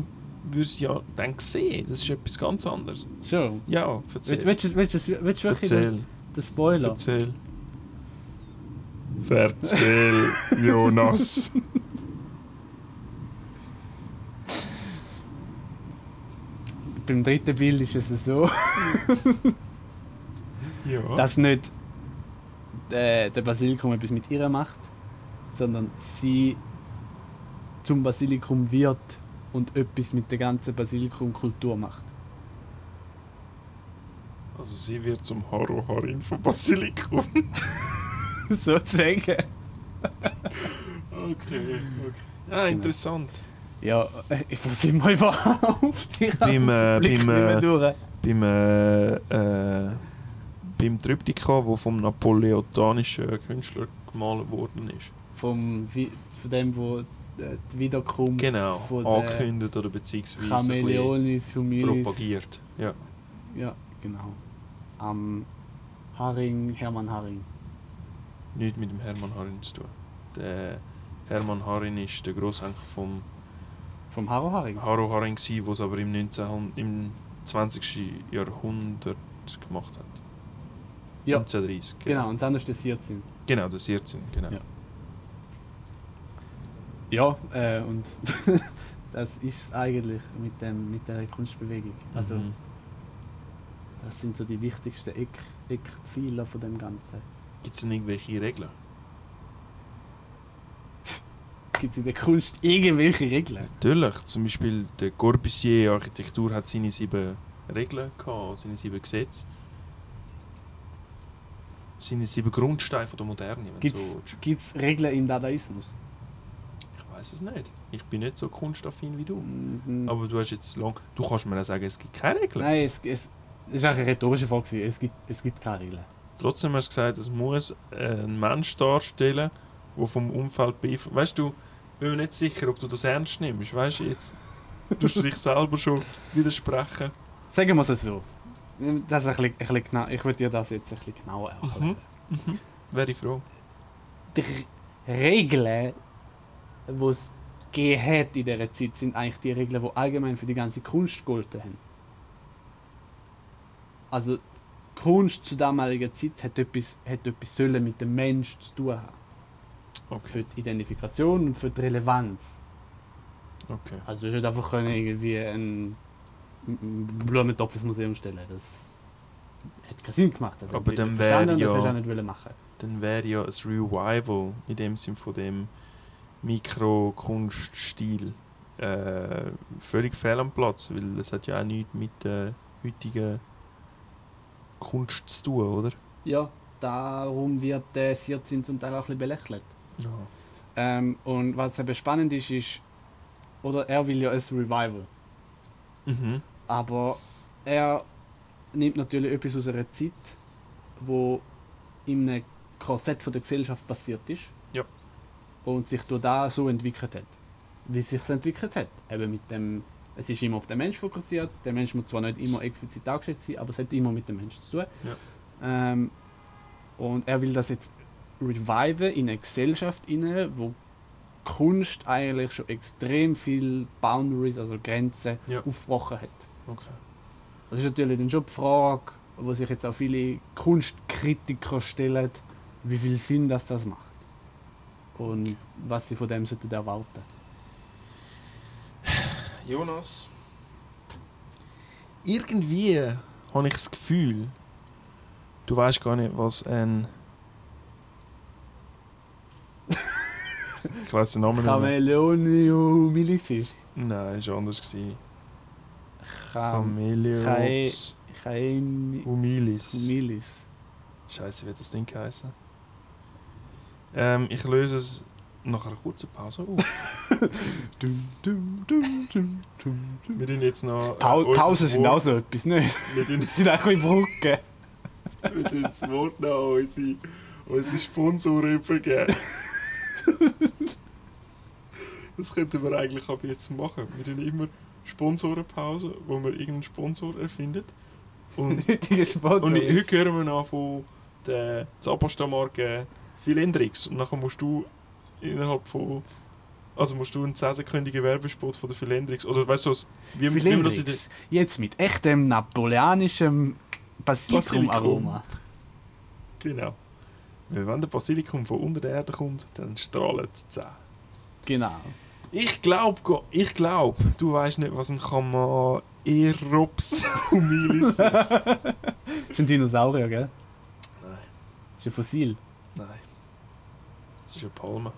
S2: würde es ja dann sehen, das ist etwas ganz anderes.
S1: Schon.
S2: Ja, erzähl.
S1: Willst du, wirklich
S2: Erzähl.
S1: den Spoiler?
S2: Erzähl. Erzähl, Jonas.
S1: Beim dritten Bild ist es so,
S2: Ja.
S1: dass nicht äh, der Basilikum etwas mit ihr macht, sondern sie zum Basilikum wird und etwas mit der ganzen Basilikumkultur macht.
S2: Also sie wird zum Haro Harin von Basilikum.
S1: Sozusagen.
S2: Okay, okay. Ah, interessant.
S1: Ja, äh, ich weiß immer überhaupt. Ich
S2: Beim, äh, beim, äh,
S1: durch.
S2: beim, äh, äh, beim Triptychon, wo vom napoleontanischen Künstler gemalt worden ist.
S1: Vom, von dem, wo äh, die Wiederkunft
S2: Genau,
S1: von der
S2: angekündigt oder beziehungsweise
S1: Humilis.
S2: propagiert. Ja.
S1: Ja, genau. Am Haring, Hermann Haring.
S2: Nichts mit dem Hermann Harin zu tun. Der Hermann Harin ist der Grossenkel vom
S1: Vom Haro Haring.
S2: Haro Haring, der es aber im, 1900, im 20. Jahrhundert gemacht hat.
S1: Ja.
S2: 1930.
S1: Genau, und das andere ist der Sirzin.
S2: Genau, das 14, genau.
S1: Ja. Ja, äh, und das ist es eigentlich mit, dem, mit der Kunstbewegung. Also,
S2: Mhm.
S1: das sind so die wichtigsten Eck, Eckpfeiler von dem Ganzen.
S2: Gibt es denn irgendwelche Regeln?
S1: Gibt es in der Kunst irgendwelche Regeln?
S2: Natürlich, zum Beispiel der Corbusier-Architektur hat seine sieben Regeln gehabt, seine sieben Gesetze. Seine sieben Grundsteine der Moderne, wenn du
S1: Gibt
S2: so willst.
S1: es Regeln im Dadaismus?
S2: Ich weiß es nicht. Ich bin nicht so kunstaffin wie du.
S1: Mhm.
S2: Aber du hast jetzt lang. Du kannst mir auch sagen, es gibt keine Regeln.
S1: Nein, es, es, es ist eine rhetorische Frage. Es gibt, es gibt keine Regeln.
S2: Trotzdem hast du gesagt, es muss ein Mensch darstellen, der vom Umfeld beeinflusst. Weißt du, ich bin mir nicht sicher, ob du das ernst nimmst. Weißt du, jetzt tust du dich selber schon widersprechen.
S1: Sagen wir es so. Das ist ein bisschen, ein bisschen genau, ich würde dir das jetzt ein bisschen genauer erklären.
S2: Mhm. Wäre ich froh.
S1: Die Regeln, die es hat in dieser Zeit, sind eigentlich die Regeln, die allgemein für die ganze Kunst gegolten haben. Also, Kunst zu damaliger Zeit hat etwas, hat etwas sollen mit dem Mensch zu tun haben.
S2: Okay.
S1: Für die Identifikation und für die Relevanz.
S2: okay.
S1: Also, hast nicht einfach können irgendwie ein Blumentopf ins Museum stellen. Das hat keinen Sinn gemacht. Das
S2: Aber
S1: haben die
S2: dann wäre
S1: das
S2: ja-
S1: hast du auch nicht wollen machen.
S2: Dann wäre ja ein Revival in dem Sinn von dem Mikrokunststil äh, völlig fehl am Platz, weil es hat ja auch nichts mit der heutigen Kunst zu tun, oder?
S1: Ja, darum wird der Sirzin zum Teil auch ein bisschen belächelt.
S2: Ja.
S1: Ähm, und was eben spannend ist, ist, oder er will ja ein Revival,
S2: Mhm.
S1: aber er nimmt natürlich etwas aus einer Zeit, wo in einem Korsett von der Gesellschaft passiert ist.
S2: Ja.
S1: und sich durch das so entwickelt hat. Wie sich entwickelt hat. Eben mit dem, es ist immer auf den Mensch fokussiert. Der Mensch muss zwar nicht immer explizit dargestellt sein, aber es hat immer mit dem Menschen zu tun. Ähm, und er will das jetzt reviven in eine Gesellschaft inne, wo Kunst eigentlich schon extrem viel Boundaries, also Grenzen,
S2: Ja.
S1: aufgebrochen hat.
S2: Okay.
S1: Das ist natürlich dann schon die Frage, wo sich jetzt auch viele Kunstkritiker stellen, wie viel Sinn das, das macht. Und was sie von dem sollten erwarten.
S2: Jonas. Irgendwie habe ich das Gefühl, du weißt gar nicht, was ein. ich weiß den Namen nicht
S1: Milis ist.
S2: Nein, war anders. gewesen.
S1: Cham
S2: Chameleops
S1: Chaim
S2: humilis.
S1: Milis.
S2: Scheiße, wie hat das Ding geheißen? Ähm, ich löse es nach einer kurzen Pause auf.
S1: Dum, dum, dum.
S2: Wir tun jetzt noch.
S1: Pau
S2: äh,
S1: Pausen sind auch so etwas, nicht?
S2: Wir tun
S1: sind auch ein bisschen Brücken.
S2: Wir tun das Wort noch an unsere, unsere Sponsoren übergeben. Das könnten wir eigentlich ab jetzt machen. Wir tun immer Sponsorenpause, wo wir irgendeinen Sponsor erfindet. Und,
S1: Sponsor.
S2: und heute hören wir noch von der Zahnpasta-Marke Philendrix. Und nachher musst du innerhalb von. Also musst du einen 10-sekündigen Werbespot von der Philendrix. Oder weißt du, was- wie, wie man das in der.
S1: Jetzt mit echtem napoleonischem Basilikum-Aroma.
S2: Genau. Weil wenn der Basilikum von unter der Erde kommt, dann strahlen die Zähne.
S1: Genau.
S2: Ich glaube, ich glaub, du weißt nicht, was ein Chamaerops humilis ist.
S1: Das ist ein Dinosaurier, gell?
S2: Nein,
S1: Das ist ein Fossil.
S2: Nein. Das ist eine Palme.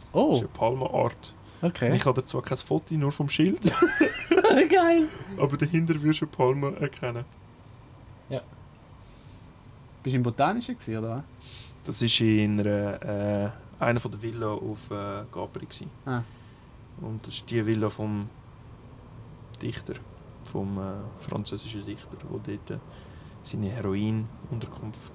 S2: Das
S1: Oh,
S2: ist eine Palmenart.
S1: Okay.
S2: Ich habe zwar kein Foto, nur vom Schild,
S1: Geil.
S2: aber dahinter wirst du eine Palme erkennen.
S1: Bist du im Botanischen gewesen, oder?
S2: Das war in einer, äh, einer von der Villa auf äh, Capri. gewesen.
S1: Ah.
S2: Und das ist die Villa vom Dichter, vom äh, französischen Dichter, der dort äh, seine Heroin-Unterkunft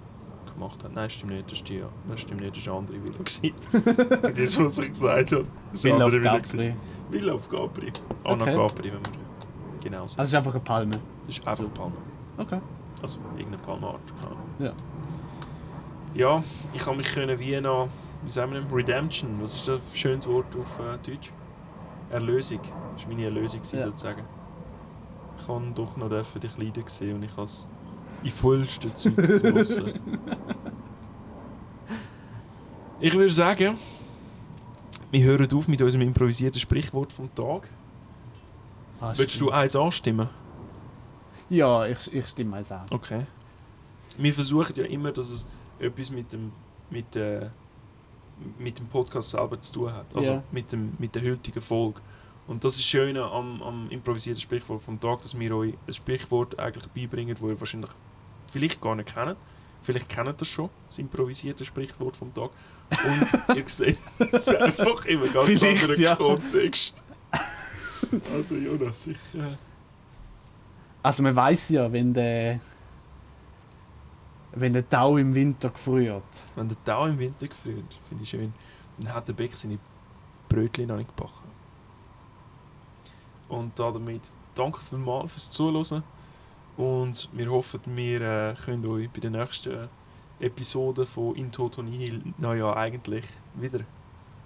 S2: gemacht hat. Nein, stimmt nicht, das, ist die, das stimmt nicht, das war eine andere Villa. das, was ich gesagt habe. Das war eine
S1: auf
S2: andere Villa. Villa auf Capri. Anna
S1: Okay.
S2: Capri, wenn man genau so.
S1: Also es ist einfach eine Palme.
S2: das ist einfach eine Palme.
S1: Okay.
S2: Also irgendeine Palmart.
S1: Ja.
S2: Ja, ich habe mich können wie noch, wie sagen wir denn, Redemption, was ist das für ein schönes Wort auf äh, Deutsch? Erlösung. Das war meine Erlösung
S1: Ja.
S2: sozusagen. Ich habe doch noch dürfen dich leiden sehen und ich habe es in vollsten Zug genossen. ich würde sagen, wir hören auf mit unserem improvisierten Sprichwort vom Tag.
S1: Ah,
S2: Willst du eins anstimmen?
S1: Ja, ich, ich stimme eins an.
S2: Okay. Wir versuchen ja immer, dass es etwas mit dem, mit, äh, mit dem Podcast selber zu tun hat. Also
S1: Ja.
S2: mit, dem, mit der heutigen Folge. Und das ist schön am, am improvisierten Sprichwort vom Tag, dass wir euch ein Sprichwort eigentlich beibringen, das ihr wahrscheinlich vielleicht gar nicht kennt. Vielleicht kennt das schon, das improvisierte Sprichwort vom Tag. Und ihr seht es einfach in einem ganz
S1: Vielleicht,
S2: anderen
S1: ja.
S2: Kontext. Also Jonas, ich... Äh,
S1: Also man weiß ja, wenn der wenn der Tau im Winter gefriert.
S2: Wenn der Tau im Winter gefriert, finde ich schön, dann hat der Beck seine Brötchen noch nicht gebacken. Und damit danke vielmals fürs Zuhören. Und wir hoffen, wir äh, können euch bei der nächsten Episode von In Toto Nihil, naja, eigentlich wieder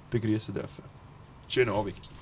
S2: begrüßen dürfen. Schönen Abend.